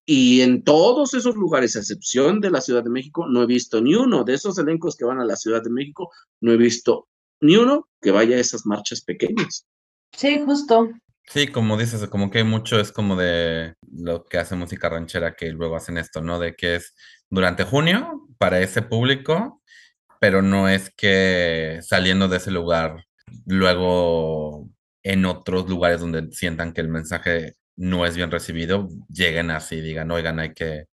y en todos esos lugares, a excepción de la Ciudad de México, no he visto ni uno de esos elencos que van a la Ciudad de México, no he visto ni uno que vaya a esas marchas pequeñas. Sí, justo. Sí, como dices, como que hay mucho es como de lo que hace música ranchera que luego hacen esto, ¿no? De que es durante junio para ese público, pero no es que saliendo de ese lugar, luego en otros lugares donde sientan que el mensaje no es bien recibido, lleguen así, digan, oigan, hay que,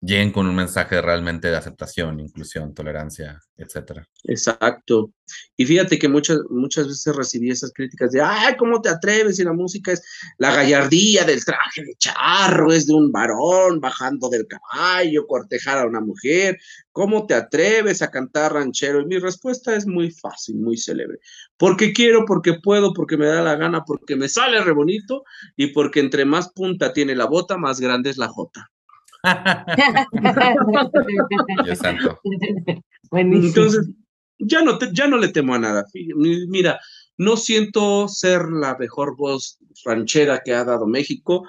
lleguen con un mensaje realmente de aceptación, inclusión, tolerancia, etcétera. Exacto. Y fíjate que muchas, muchas veces recibí esas críticas de, ay, ¿cómo te atreves? Y la música es la gallardía del traje de charro, es de un varón bajando del caballo, cortejar a una mujer. ¿Cómo te atreves a cantar ranchero? Y mi respuesta es muy fácil, muy célebre. Porque quiero, porque puedo, porque me da la gana, porque me sale re bonito y porque entre más punta tiene la bota, más grande es la jota. Dios santo. Entonces, ya no, ya no le temo a nada. Mira, no siento ser la mejor voz ranchera que ha dado México,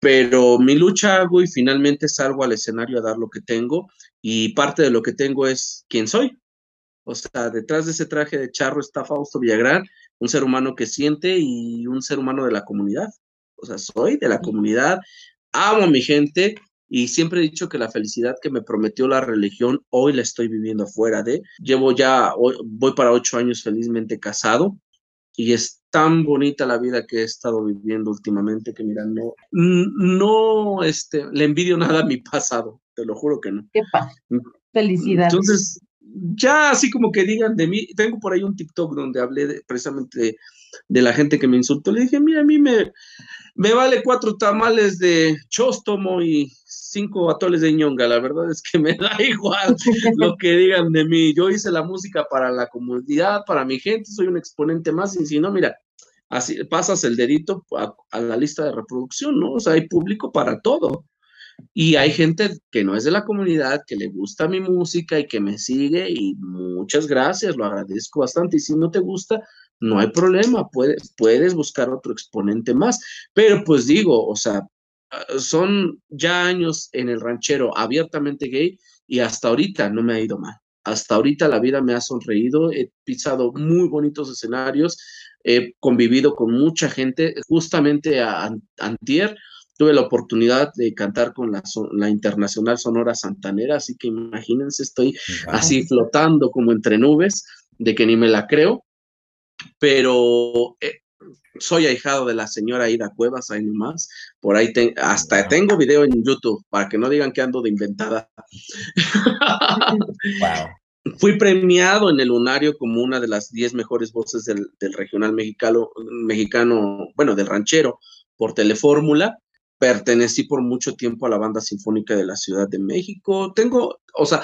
pero mi lucha hago y finalmente salgo al escenario a dar lo que tengo y parte de lo que tengo es quién soy. O sea, detrás de ese traje de charro está Fausto Villagrán, un ser humano que siente y un ser humano de la comunidad. O sea, soy de la comunidad, amo a mi gente y siempre he dicho que la felicidad que me prometió la religión, hoy la estoy viviendo fuera de. Llevo ya, voy para ocho años felizmente casado y es tan bonita la vida que he estado viviendo últimamente que mira, no, no, este, le envidio nada a mi pasado, te lo juro que no. Qué Felicidad. Entonces, ya así como que digan de mí, tengo por ahí un TikTok donde hablé precisamente de, la gente que me insultó. Le dije, mira, a mí me, me vale cuatro tamales de chóstomo y cinco atoles de ñonga, la verdad es que me da igual lo que digan de mí. Yo hice la música para la comunidad, para mi gente, soy un exponente más, y si no, mira, así pasas el dedito a, la lista de reproducción, ¿no? O sea, hay público para todo. Y hay gente que no es de la comunidad, que le gusta mi música y que me sigue y muchas gracias, lo agradezco bastante. Y si no te gusta, no hay problema, puedes, puedes buscar otro exponente más. Pero pues digo, o sea, son ya años en el ranchero abiertamente gay y hasta ahorita no me ha ido mal. Hasta ahorita la vida me ha sonreído, he pisado muy bonitos escenarios, he convivido con mucha gente. Justamente a, Antier tuve la oportunidad de cantar con la, la, Internacional Sonora Santanera, así que imagínense, estoy así flotando como entre nubes, de que ni me la creo, pero eh, soy ahijado de la señora Ida Cuevas, ahí nomás. Por ahí hasta tengo video en YouTube para que no digan que ando de inventada. Fui premiado en el Lunario como una de las 10 mejores voces del, regional mexicano, mexicano, bueno, del ranchero, por Telefórmula. Pertenecí por mucho tiempo a la banda sinfónica de la Ciudad de México. Tengo, o sea,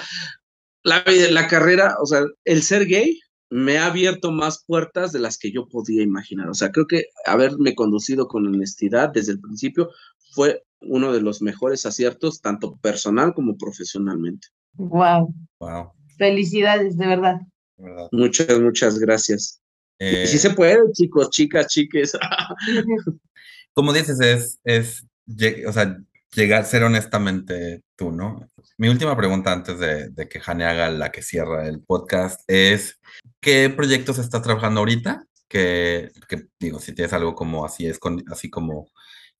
la, la carrera, o sea, el ser gay me ha abierto más puertas de las que yo podía imaginar. O sea, creo que haberme conducido con honestidad desde el principio fue uno de los mejores aciertos, tanto personal como profesionalmente. Wow. Wow. Felicidades, de verdad. Muchas, muchas gracias. Eh, sí se puede, chicos, chicas, chiques. como dices, es, es, o sea, llegar, ser honestamente tú, ¿no? Mi última pregunta antes de, de que Jane haga la que cierra el podcast es, ¿qué proyectos estás trabajando ahorita? Que, que digo, si tienes algo como así, es con, así como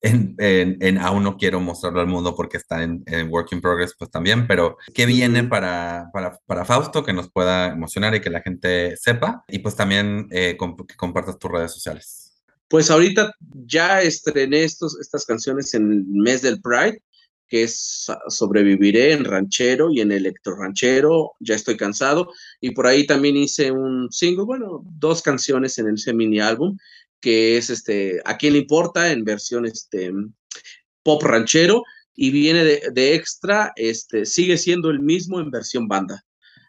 en, en, en aún no quiero mostrarlo al mundo porque está en, en work in progress, pues también, pero ¿qué viene para, para, para Fausto que nos pueda emocionar y que la gente sepa? Y pues también eh, comp- que compartas tus redes sociales. Pues ahorita ya estrené estos, estas canciones en el mes del Pride, que es Sobreviviré en ranchero y en electro ranchero, ya estoy cansado. Y por ahí también hice un single, bueno, dos canciones en ese mini álbum, que es este, ¿A quién le importa? en versión este, pop ranchero. Y viene de, de extra, este, sigue siendo el mismo en versión banda.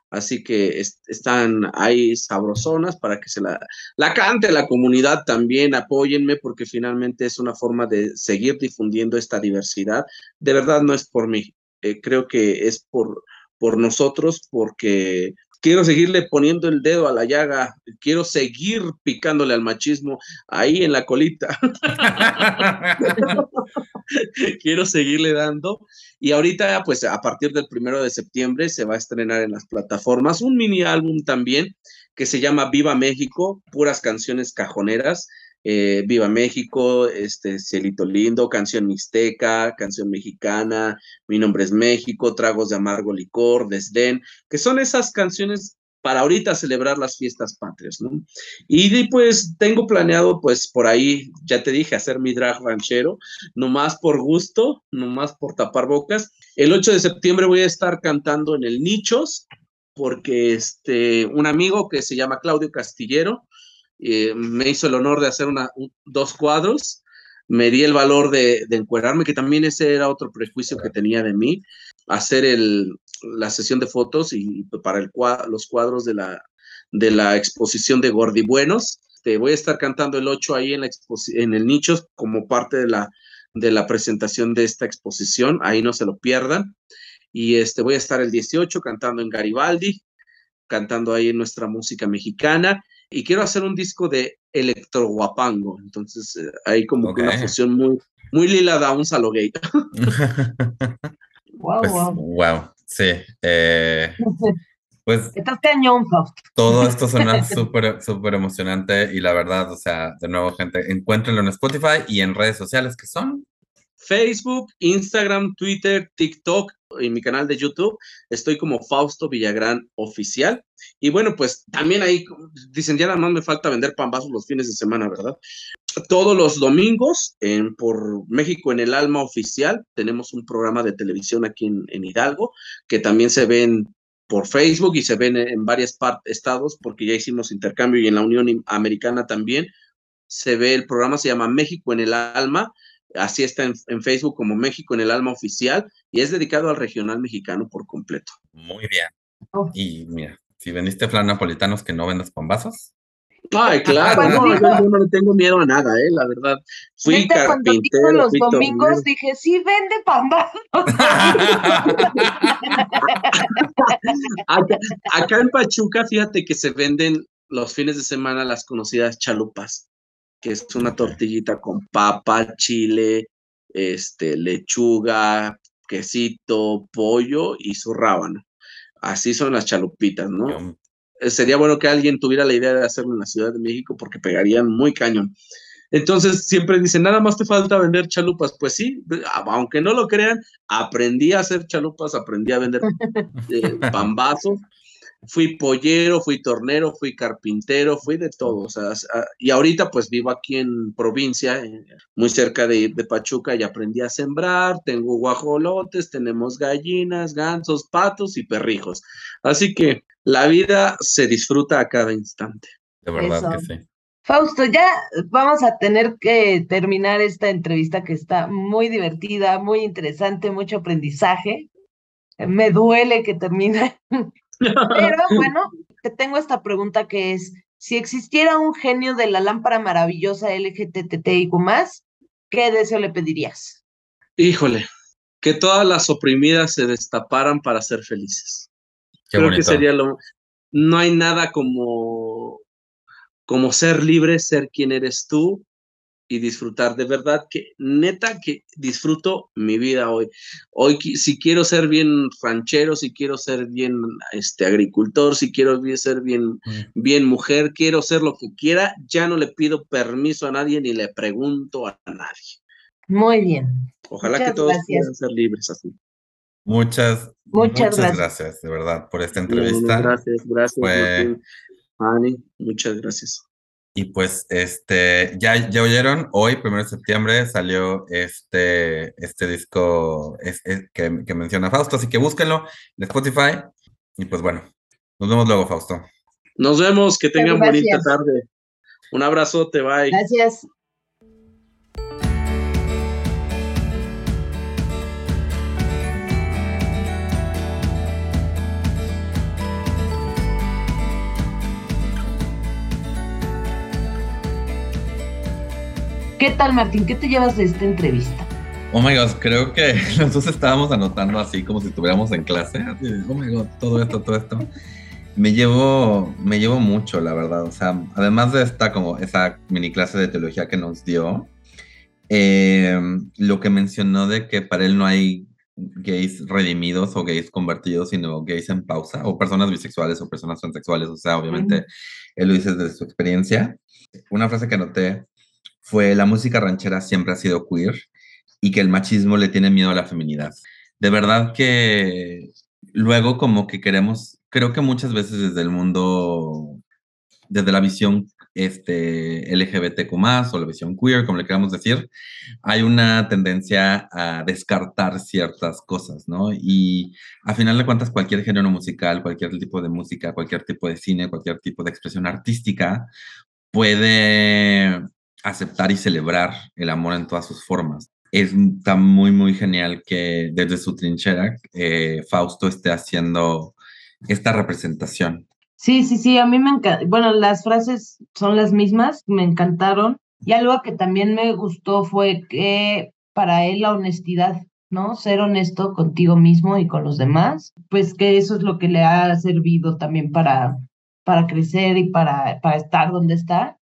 Así que es- están ahí sabrosonas para que se la, la cante la comunidad también, apóyenme porque finalmente es una forma de seguir difundiendo esta diversidad. De verdad no es por mí, eh, creo que es por, por nosotros porque quiero seguirle poniendo el dedo a la llaga, quiero seguir picándole al machismo ahí en la colita. quiero seguirle dando. Y ahorita, pues a partir del primero de septiembre se va a estrenar en las plataformas un mini álbum también que se llama Viva México, puras canciones cajoneras. eh, Viva México, este Cielito Lindo, canción mixteca, canción mexicana, Mi nombre es México, Tragos de Amargo Licor, Desdén, que son esas canciones para ahorita celebrar las fiestas patrias, ¿no? Y pues tengo planeado, pues por ahí, ya te dije, hacer mi drag ranchero, nomás por gusto, nomás por tapar bocas. El 8 de septiembre voy a estar cantando en el Nichos, porque este, un amigo que se llama Claudio Castillero eh, me hizo el honor de hacer una, un- dos cuadros. Me di el valor de, de encuerarme, que también ese era otro prejuicio que tenía de mí, hacer el, la sesión de fotos y para el, los cuadros de la, de la exposición de Gordibuenos. Te voy a estar cantando el 8 ahí en, la en el Nichos como parte de la, de la presentación de esta exposición. Ahí no se lo pierdan. Y este, voy a estar el 18 cantando en Garibaldi, cantando ahí nuestra música mexicana. Y quiero hacer un disco de electroguapango. Entonces, eh, ahí como que una fusión muy, muy lila da un salo gay. Wow, Pues, wow. wow, sí. eh, pues Estás cañón, todo esto suena súper, súper emocionante y la verdad, o sea, de nuevo, gente, encuéntrenlo en Spotify y en redes sociales que son. Facebook, Instagram, Twitter, TikTok y mi canal de YouTube. Estoy como Fausto Villagrán Oficial. Y bueno, pues también ahí dicen, ya nada más me falta vender pambazos los fines de semana, ¿verdad? Todos los domingos en, por México en el Alma Oficial tenemos un programa de televisión aquí en, en Hidalgo que también se ven por Facebook y se ven en varios estados porque ya hicimos intercambio y en la Unión Americana también se ve el programa, se llama México en el Alma Así está en, en, Facebook como México en el Alma Oficial y es dedicado al regional mexicano por completo. Muy bien. Oh. Y mira, si vendiste flan napolitanos, que no vendas pambazos. Ay, claro, Cuando no, yo no le tengo miedo a nada, eh, la verdad. Fui cuando dijo carpintero, los domingos, dije, sí, vende pambazos. Acá, acá en Pachuca, fíjate que se venden los fines de semana las conocidas chalupas, que es una tortillita con papa, chile, este, lechuga, quesito, pollo y su rábano. Así son las chalupitas, ¿no? Eh, Sería bueno que alguien tuviera la idea de hacerlo en la Ciudad de México porque pegarían muy cañón. Entonces siempre dicen, nada más te falta vender chalupas. Pues sí, aunque no lo crean, aprendí a hacer chalupas, aprendí a vender eh, pambazos. Fui pollero, fui tornero, fui carpintero, fui de todo. O sea, a- y ahorita pues vivo aquí en provincia, eh, muy cerca de, de Pachuca, y aprendí a sembrar. Tengo guajolotes, tenemos gallinas, gansos, patos y perrijos. Así que la vida se disfruta a cada instante. De verdad Eso. que sí. Fausto, ya vamos a tener que terminar esta entrevista que está muy divertida, muy interesante, mucho aprendizaje. Me duele que termine. Pero bueno, te tengo esta pregunta que es, si existiera un genio de la lámpara maravillosa LGTTIQ+, ¿qué deseo le pedirías? Híjole, que todas las oprimidas se destaparan para ser felices. Creo que sería lo... No hay nada como, como ser libre, ser quien eres tú y disfrutar. De verdad que, neta, que disfruto mi vida hoy. Hoy, si quiero ser bien ranchero, si quiero ser bien este, agricultor, si quiero ser bien, mm. bien mujer, quiero ser lo que quiera, ya no le pido permiso a nadie ni le pregunto a nadie. Muy bien. Ojalá que todos puedan ser libres así. Muchas, muchas, gracias. de verdad, por esta entrevista. gracias, gracias. muchas gracias. Y pues, este, ya, ya oyeron, hoy, primero de septiembre, salió este, este disco que, que, menciona Fausto, así que búsquenlo en Spotify. Y pues bueno, nos vemos luego, Fausto. Nos vemos, que tengan bonita tarde. Un abrazote, bye. Gracias. ¿Qué tal, Martín? ¿Qué te llevas de esta entrevista? Oh my god, creo que nosotros estábamos anotando así como si estuviéramos en clase. oh my god, todo esto, todo esto. Me llevo, me llevo mucho, la verdad. O sea, además de esta como esa mini clase de teología que nos dio, eh, lo que mencionó de que para él no hay gays redimidos o gays convertidos, sino gays en pausa, o personas bisexuales o personas transexuales. O sea, obviamente, él lo dice desde su experiencia. Una frase que anoté fue la música ranchera siempre ha sido queer y que el machismo le tiene miedo a la feminidad. De verdad que luego como que queremos, creo que muchas veces desde el mundo, desde la visión este, LGBTQ o la visión queer, como le queramos decir, hay una tendencia a descartar ciertas cosas, ¿no? Y a final de cuentas, cualquier género musical, cualquier tipo de música, cualquier tipo de cine, cualquier tipo de expresión artística puede aceptar y celebrar el amor en todas sus formas. Es está muy, muy genial que desde su trinchera eh, Fausto esté haciendo esta representación. Sí, sí, sí, a mí me encanta. Bueno, las frases son las mismas, me encantaron. Y algo que también me gustó fue que para él la honestidad, ¿no? Ser honesto contigo mismo y con los demás, pues que eso es lo que le ha servido también para, para crecer y para, para estar donde está.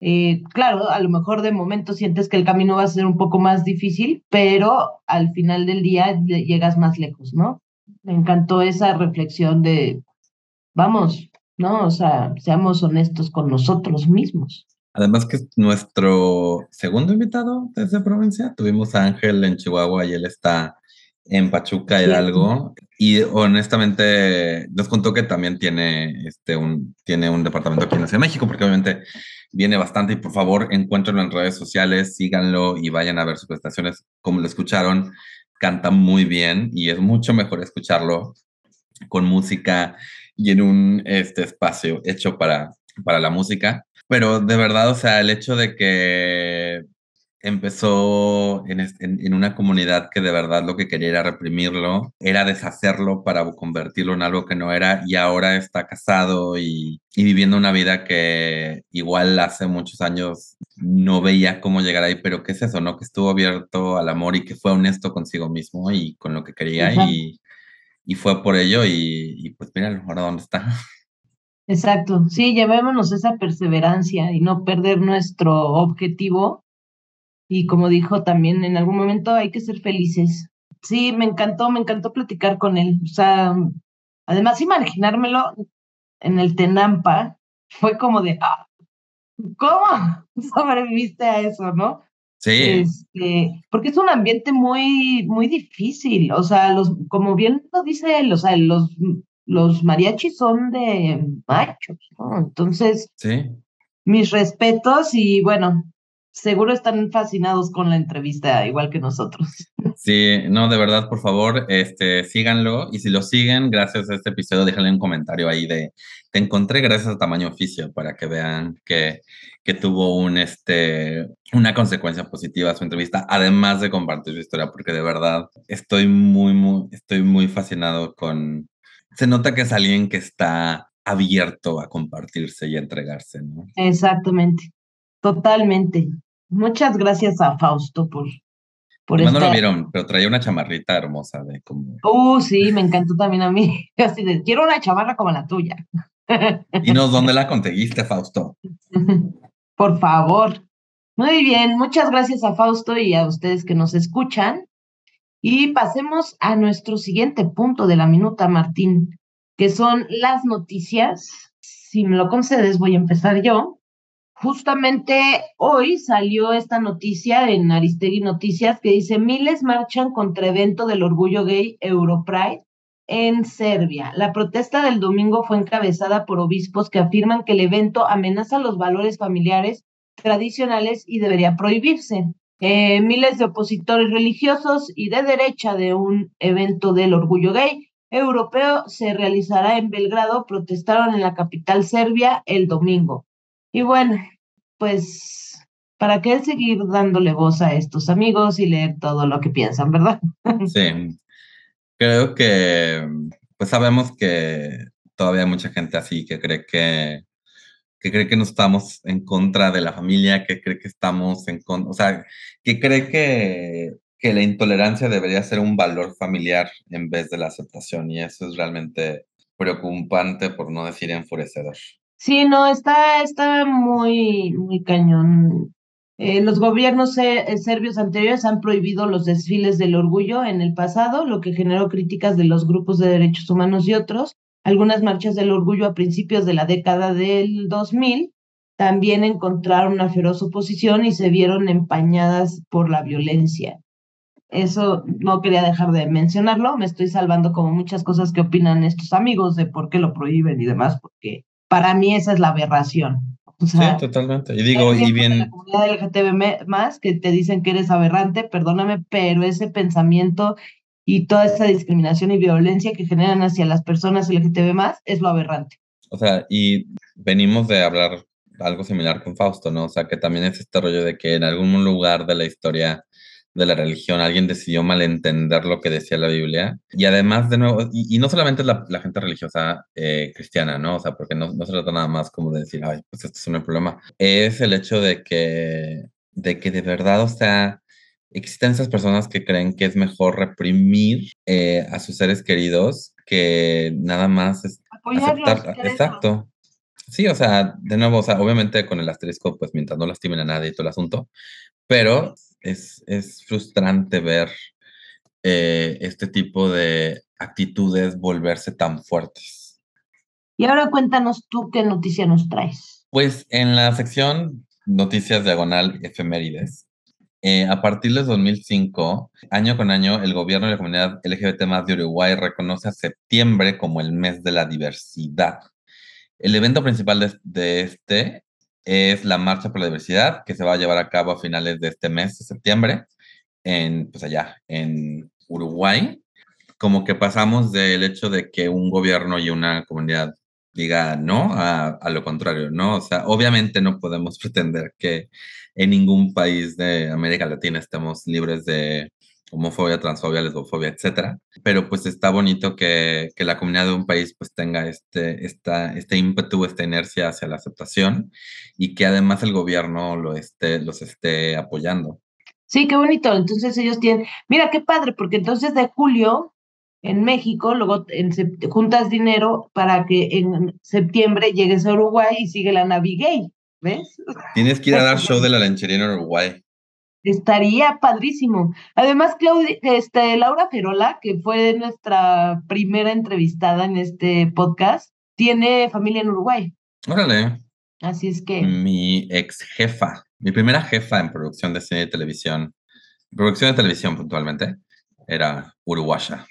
Eh, claro, a lo mejor de momento sientes que el camino va a ser un poco más difícil, pero al final del día llegas más lejos, ¿no? Me encantó esa reflexión de, vamos, ¿no? O sea, seamos honestos con nosotros mismos. Además que es nuestro segundo invitado desde provincia. Tuvimos a Ángel en Chihuahua y él está en Pachuca Hidalgo. Y honestamente nos contó que también tiene, este, un, tiene un departamento aquí en Ciudad de México, porque obviamente viene bastante y por favor encuéntrenlo en redes sociales, síganlo y vayan a ver sus prestaciones. Como lo escucharon, canta muy bien y es mucho mejor escucharlo con música y en un este, espacio hecho para, para la música. Pero de verdad, o sea, el hecho de que empezó en, en, una comunidad que de verdad lo que quería era reprimirlo, era deshacerlo para convertirlo en algo que no era y ahora está casado y, y, viviendo una vida que igual hace muchos años no veía cómo llegar ahí, pero ¿qué es eso? ¿No? Que estuvo abierto al amor y que fue honesto consigo mismo y con lo que quería y, y, fue por ello y, y pues mira ahora dónde está. Exacto, sí, llevémonos esa perseverancia y no perder nuestro objetivo y como dijo también, en algún momento hay que ser felices. Sí, me encantó, me encantó platicar con él. O sea, además imaginármelo en el Tenampa fue como de, ah, ¿cómo sobreviviste a eso, no? Sí. Este, porque es un ambiente muy, muy difícil. O sea, los, como bien lo dice él, o sea, los, los mariachis son de machos, ¿no? Entonces, sí. mis respetos y bueno, seguro están fascinados con la entrevista, igual que nosotros. Sí, no, de verdad, por favor, este, síganlo. Y si lo siguen, gracias a este episodio, déjenle un comentario ahí de te encontré gracias a tamaño oficio para que vean que, que tuvo un, este, una consecuencia positiva su entrevista, además de compartir su historia, porque de verdad estoy muy, muy, estoy muy fascinado con. Se nota que es alguien que está abierto a compartirse y a entregarse, ¿no? Exactamente, totalmente. Muchas gracias a Fausto por, por no lo vieron, pero traía una chamarrita hermosa de como... Uh, sí, me encantó también a mí. Así de, quiero una chamarra como la tuya. ¿Y no dónde la conseguiste, Fausto? Por favor. Muy bien, muchas gracias a Fausto y a ustedes que nos escuchan. Y pasemos a nuestro siguiente punto de la minuta, Martín, que son las noticias. Si me lo concedes, voy a empezar yo. Justamente hoy salió esta noticia en Aristegui Noticias que dice miles marchan contra evento del orgullo gay Europride en Serbia. La protesta del domingo fue encabezada por obispos que afirman que el evento amenaza los valores familiares tradicionales y debería prohibirse. Eh, miles de opositores religiosos y de derecha de un evento del orgullo gay europeo se realizará en Belgrado protestaron en la capital serbia el domingo. Y bueno, pues, ¿para qué seguir dándole voz a estos amigos y leer todo lo que piensan, verdad? Sí, creo que, pues sabemos que todavía hay mucha gente así que cree que, que cree que no estamos en contra de la familia, que cree que estamos en contra, o sea, que cree que, que la intolerancia debería ser un valor familiar en vez de la aceptación y eso es realmente preocupante, por no decir enfurecedor. Sí, no, está, está muy, muy cañón. Eh, los gobiernos eh, serbios anteriores han prohibido los desfiles del orgullo en el pasado, lo que generó críticas de los grupos de derechos humanos y otros. Algunas marchas del orgullo a principios de la década del 2000 también encontraron una feroz oposición y se vieron empañadas por la violencia. Eso no quería dejar de mencionarlo. Me estoy salvando como muchas cosas que opinan estos amigos de por qué lo prohíben y demás, porque para mí esa es la aberración. sí, totalmente. Y digo, y bien. La comunidad LGTB más que te dicen que eres aberrante, perdóname, pero ese pensamiento y toda esa discriminación y violencia que generan hacia las personas LGTB más es lo aberrante. O sea, y venimos de hablar algo similar con Fausto, ¿no? O sea, que también es este rollo de que en algún lugar de la historia de la religión, alguien decidió malentender lo que decía la Biblia. Y además, de nuevo, y, no solamente la, la gente religiosa eh, cristiana, ¿no? O sea, porque no, no se trata nada más como de decir, ay, pues esto es un problema. Es el hecho de que, de que de verdad, o sea, existen esas personas que creen que es mejor reprimir eh, a sus seres queridos que nada más es aceptar. Exacto. Sí, o sea, de nuevo, o sea, obviamente con el asterisco, pues mientras no lastimen a nadie y todo el asunto, pero es, es frustrante ver eh, este tipo de actitudes volverse tan fuertes. Y ahora cuéntanos tú qué noticia nos traes. Pues en la sección Noticias Diagonal Efemérides, eh, a partir de 2005, año con año, el gobierno de la comunidad LGBT más de Uruguay reconoce a septiembre como el mes de la diversidad. El evento principal de, de este es la Marcha por la Diversidad, que se va a llevar a cabo a finales de este mes de septiembre, en, pues allá, en Uruguay. Como que pasamos del hecho de que un gobierno y una comunidad diga no a, a, lo contrario, ¿no? O sea, obviamente no podemos pretender que en ningún país de América Latina estemos libres de homofobia, transfobia, lesbofobia, etcétera. Pero pues está bonito que, que, la comunidad de un país pues tenga este, esta, este ímpetu, esta inercia hacia la aceptación y que además el gobierno lo esté, los esté apoyando. Sí, qué bonito. Entonces ellos tienen, mira qué padre, porque entonces de julio en México, luego en juntas dinero para que en septiembre llegues a Uruguay y sigue la Navigay, ¿ves? Tienes que ir a dar show de la lanchería en Uruguay. Estaría padrísimo. Además, Claudia, este, Laura Ferola, que fue nuestra primera entrevistada en este podcast, tiene familia en Uruguay. Órale. Así es que. Mi ex jefa, mi primera jefa en producción de cine y televisión, producción de televisión puntualmente, era uruguaya.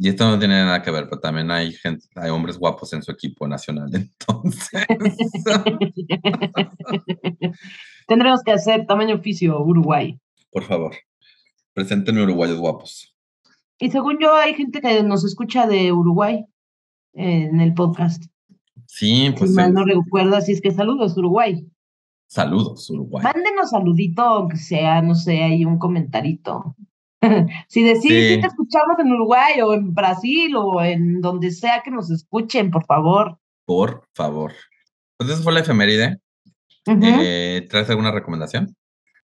Y esto no tiene nada que ver, pero también hay gente, hay hombres guapos en su equipo nacional, entonces. Tendremos que hacer tamaño oficio Uruguay. Por favor. Presenten uruguayos guapos. Y según yo, hay gente que nos escucha de Uruguay en el podcast. Sí, pues. Si mal no recuerdo, así es que saludos, Uruguay. Saludos, Uruguay. Mándenos saludito, aunque sea, no sé, ahí un comentarito. si decís, sí. si te escuchamos en Uruguay o en Brasil o en donde sea que nos escuchen, por favor. Por favor. Pues eso fue la efeméride. Eh, ¿Traes alguna recomendación?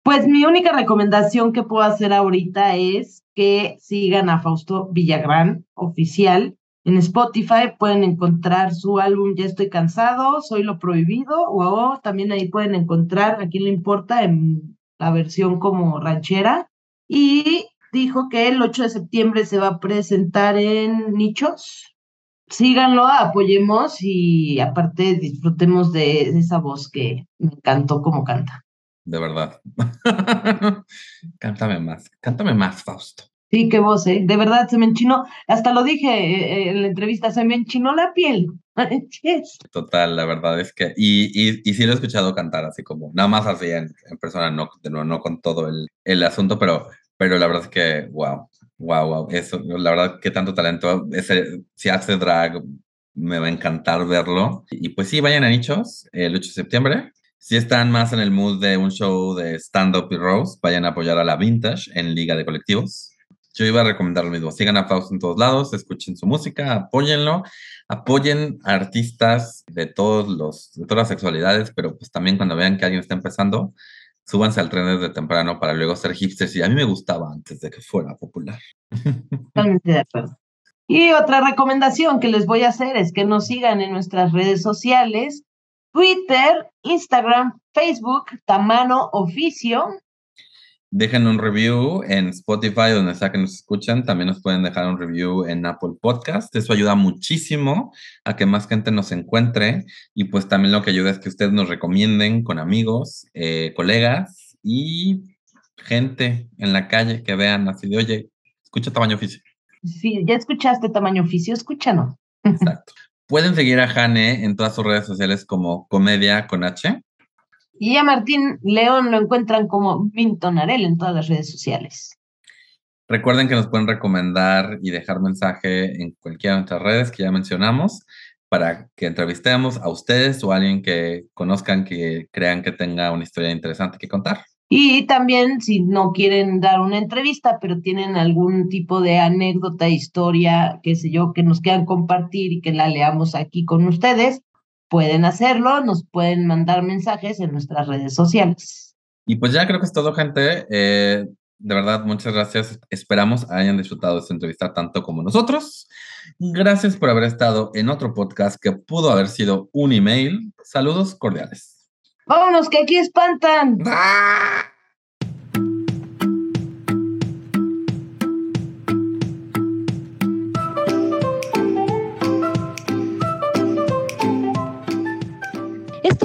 Pues mi única recomendación que puedo hacer ahorita es que sigan a Fausto Villagrán oficial en Spotify. Pueden encontrar su álbum Ya estoy cansado, Soy lo prohibido, o también ahí pueden encontrar, a quién le importa, en la versión como ranchera. Y dijo que el 8 de septiembre se va a presentar en Nichos. Síganlo, apoyemos y aparte disfrutemos de esa voz que me encantó como canta de verdad. cántame más, cántame más, Fausto. Sí, qué voz, ¿eh? De verdad, se me enchinó, hasta lo dije eh, en la entrevista, se me enchinó la piel. Total, la verdad es que, y, y, y, sí lo he escuchado cantar así como, nada más así en, en persona, no, no, no con todo el, el asunto, pero, pero la verdad es que, wow, wow, wow, eso, la verdad que tanto talento, ese, si hace drag, me va a encantar verlo. Y pues sí, vayan a Nichos el 8 de septiembre. Si están más en el mood de un show de stand-up y rose, vayan a apoyar a la Vintage en Liga de Colectivos. Yo iba a recomendar lo mismo. Sigan a Fausto en todos lados, escuchen su música, apóyenlo, apoyen artistas de, todos los, de todas las sexualidades, pero pues también cuando vean que alguien está empezando, súbanse al tren desde temprano para luego ser hipsters. Y a mí me gustaba antes de que fuera popular. Totalmente de acuerdo. Y otra recomendación que les voy a hacer es que nos sigan en nuestras redes sociales Twitter, Instagram, Facebook, Tamano Oficio. Dejen un review en Spotify, donde sea que nos escuchan. También nos pueden dejar un review en Apple Podcast. Eso ayuda muchísimo a que más gente nos encuentre. Y pues también lo que ayuda es que ustedes nos recomienden con amigos, eh, colegas y gente en la calle que vean así de, oye, escucha Tamaño Oficio. Sí, ya escuchaste Tamaño Oficio, escúchanos. Exacto. Pueden seguir a Jane en todas sus redes sociales como Comedia con H. Y a Martín León lo encuentran como Mintonarel en todas las redes sociales. Recuerden que nos pueden recomendar y dejar mensaje en cualquiera de nuestras redes que ya mencionamos para que entrevistemos a ustedes o a alguien que conozcan que crean que tenga una historia interesante que contar. Y también si no quieren dar una entrevista, pero tienen algún tipo de anécdota, historia, qué sé yo, que nos quieran compartir y que la leamos aquí con ustedes, pueden hacerlo, nos pueden mandar mensajes en nuestras redes sociales. Y pues ya creo que es todo, gente. Eh, de verdad, muchas gracias. Esperamos hayan disfrutado de esta entrevista tanto como nosotros. Gracias por haber estado en otro podcast que pudo haber sido un email. Saludos cordiales. Vámonos, que aquí espantan. ¡Ah!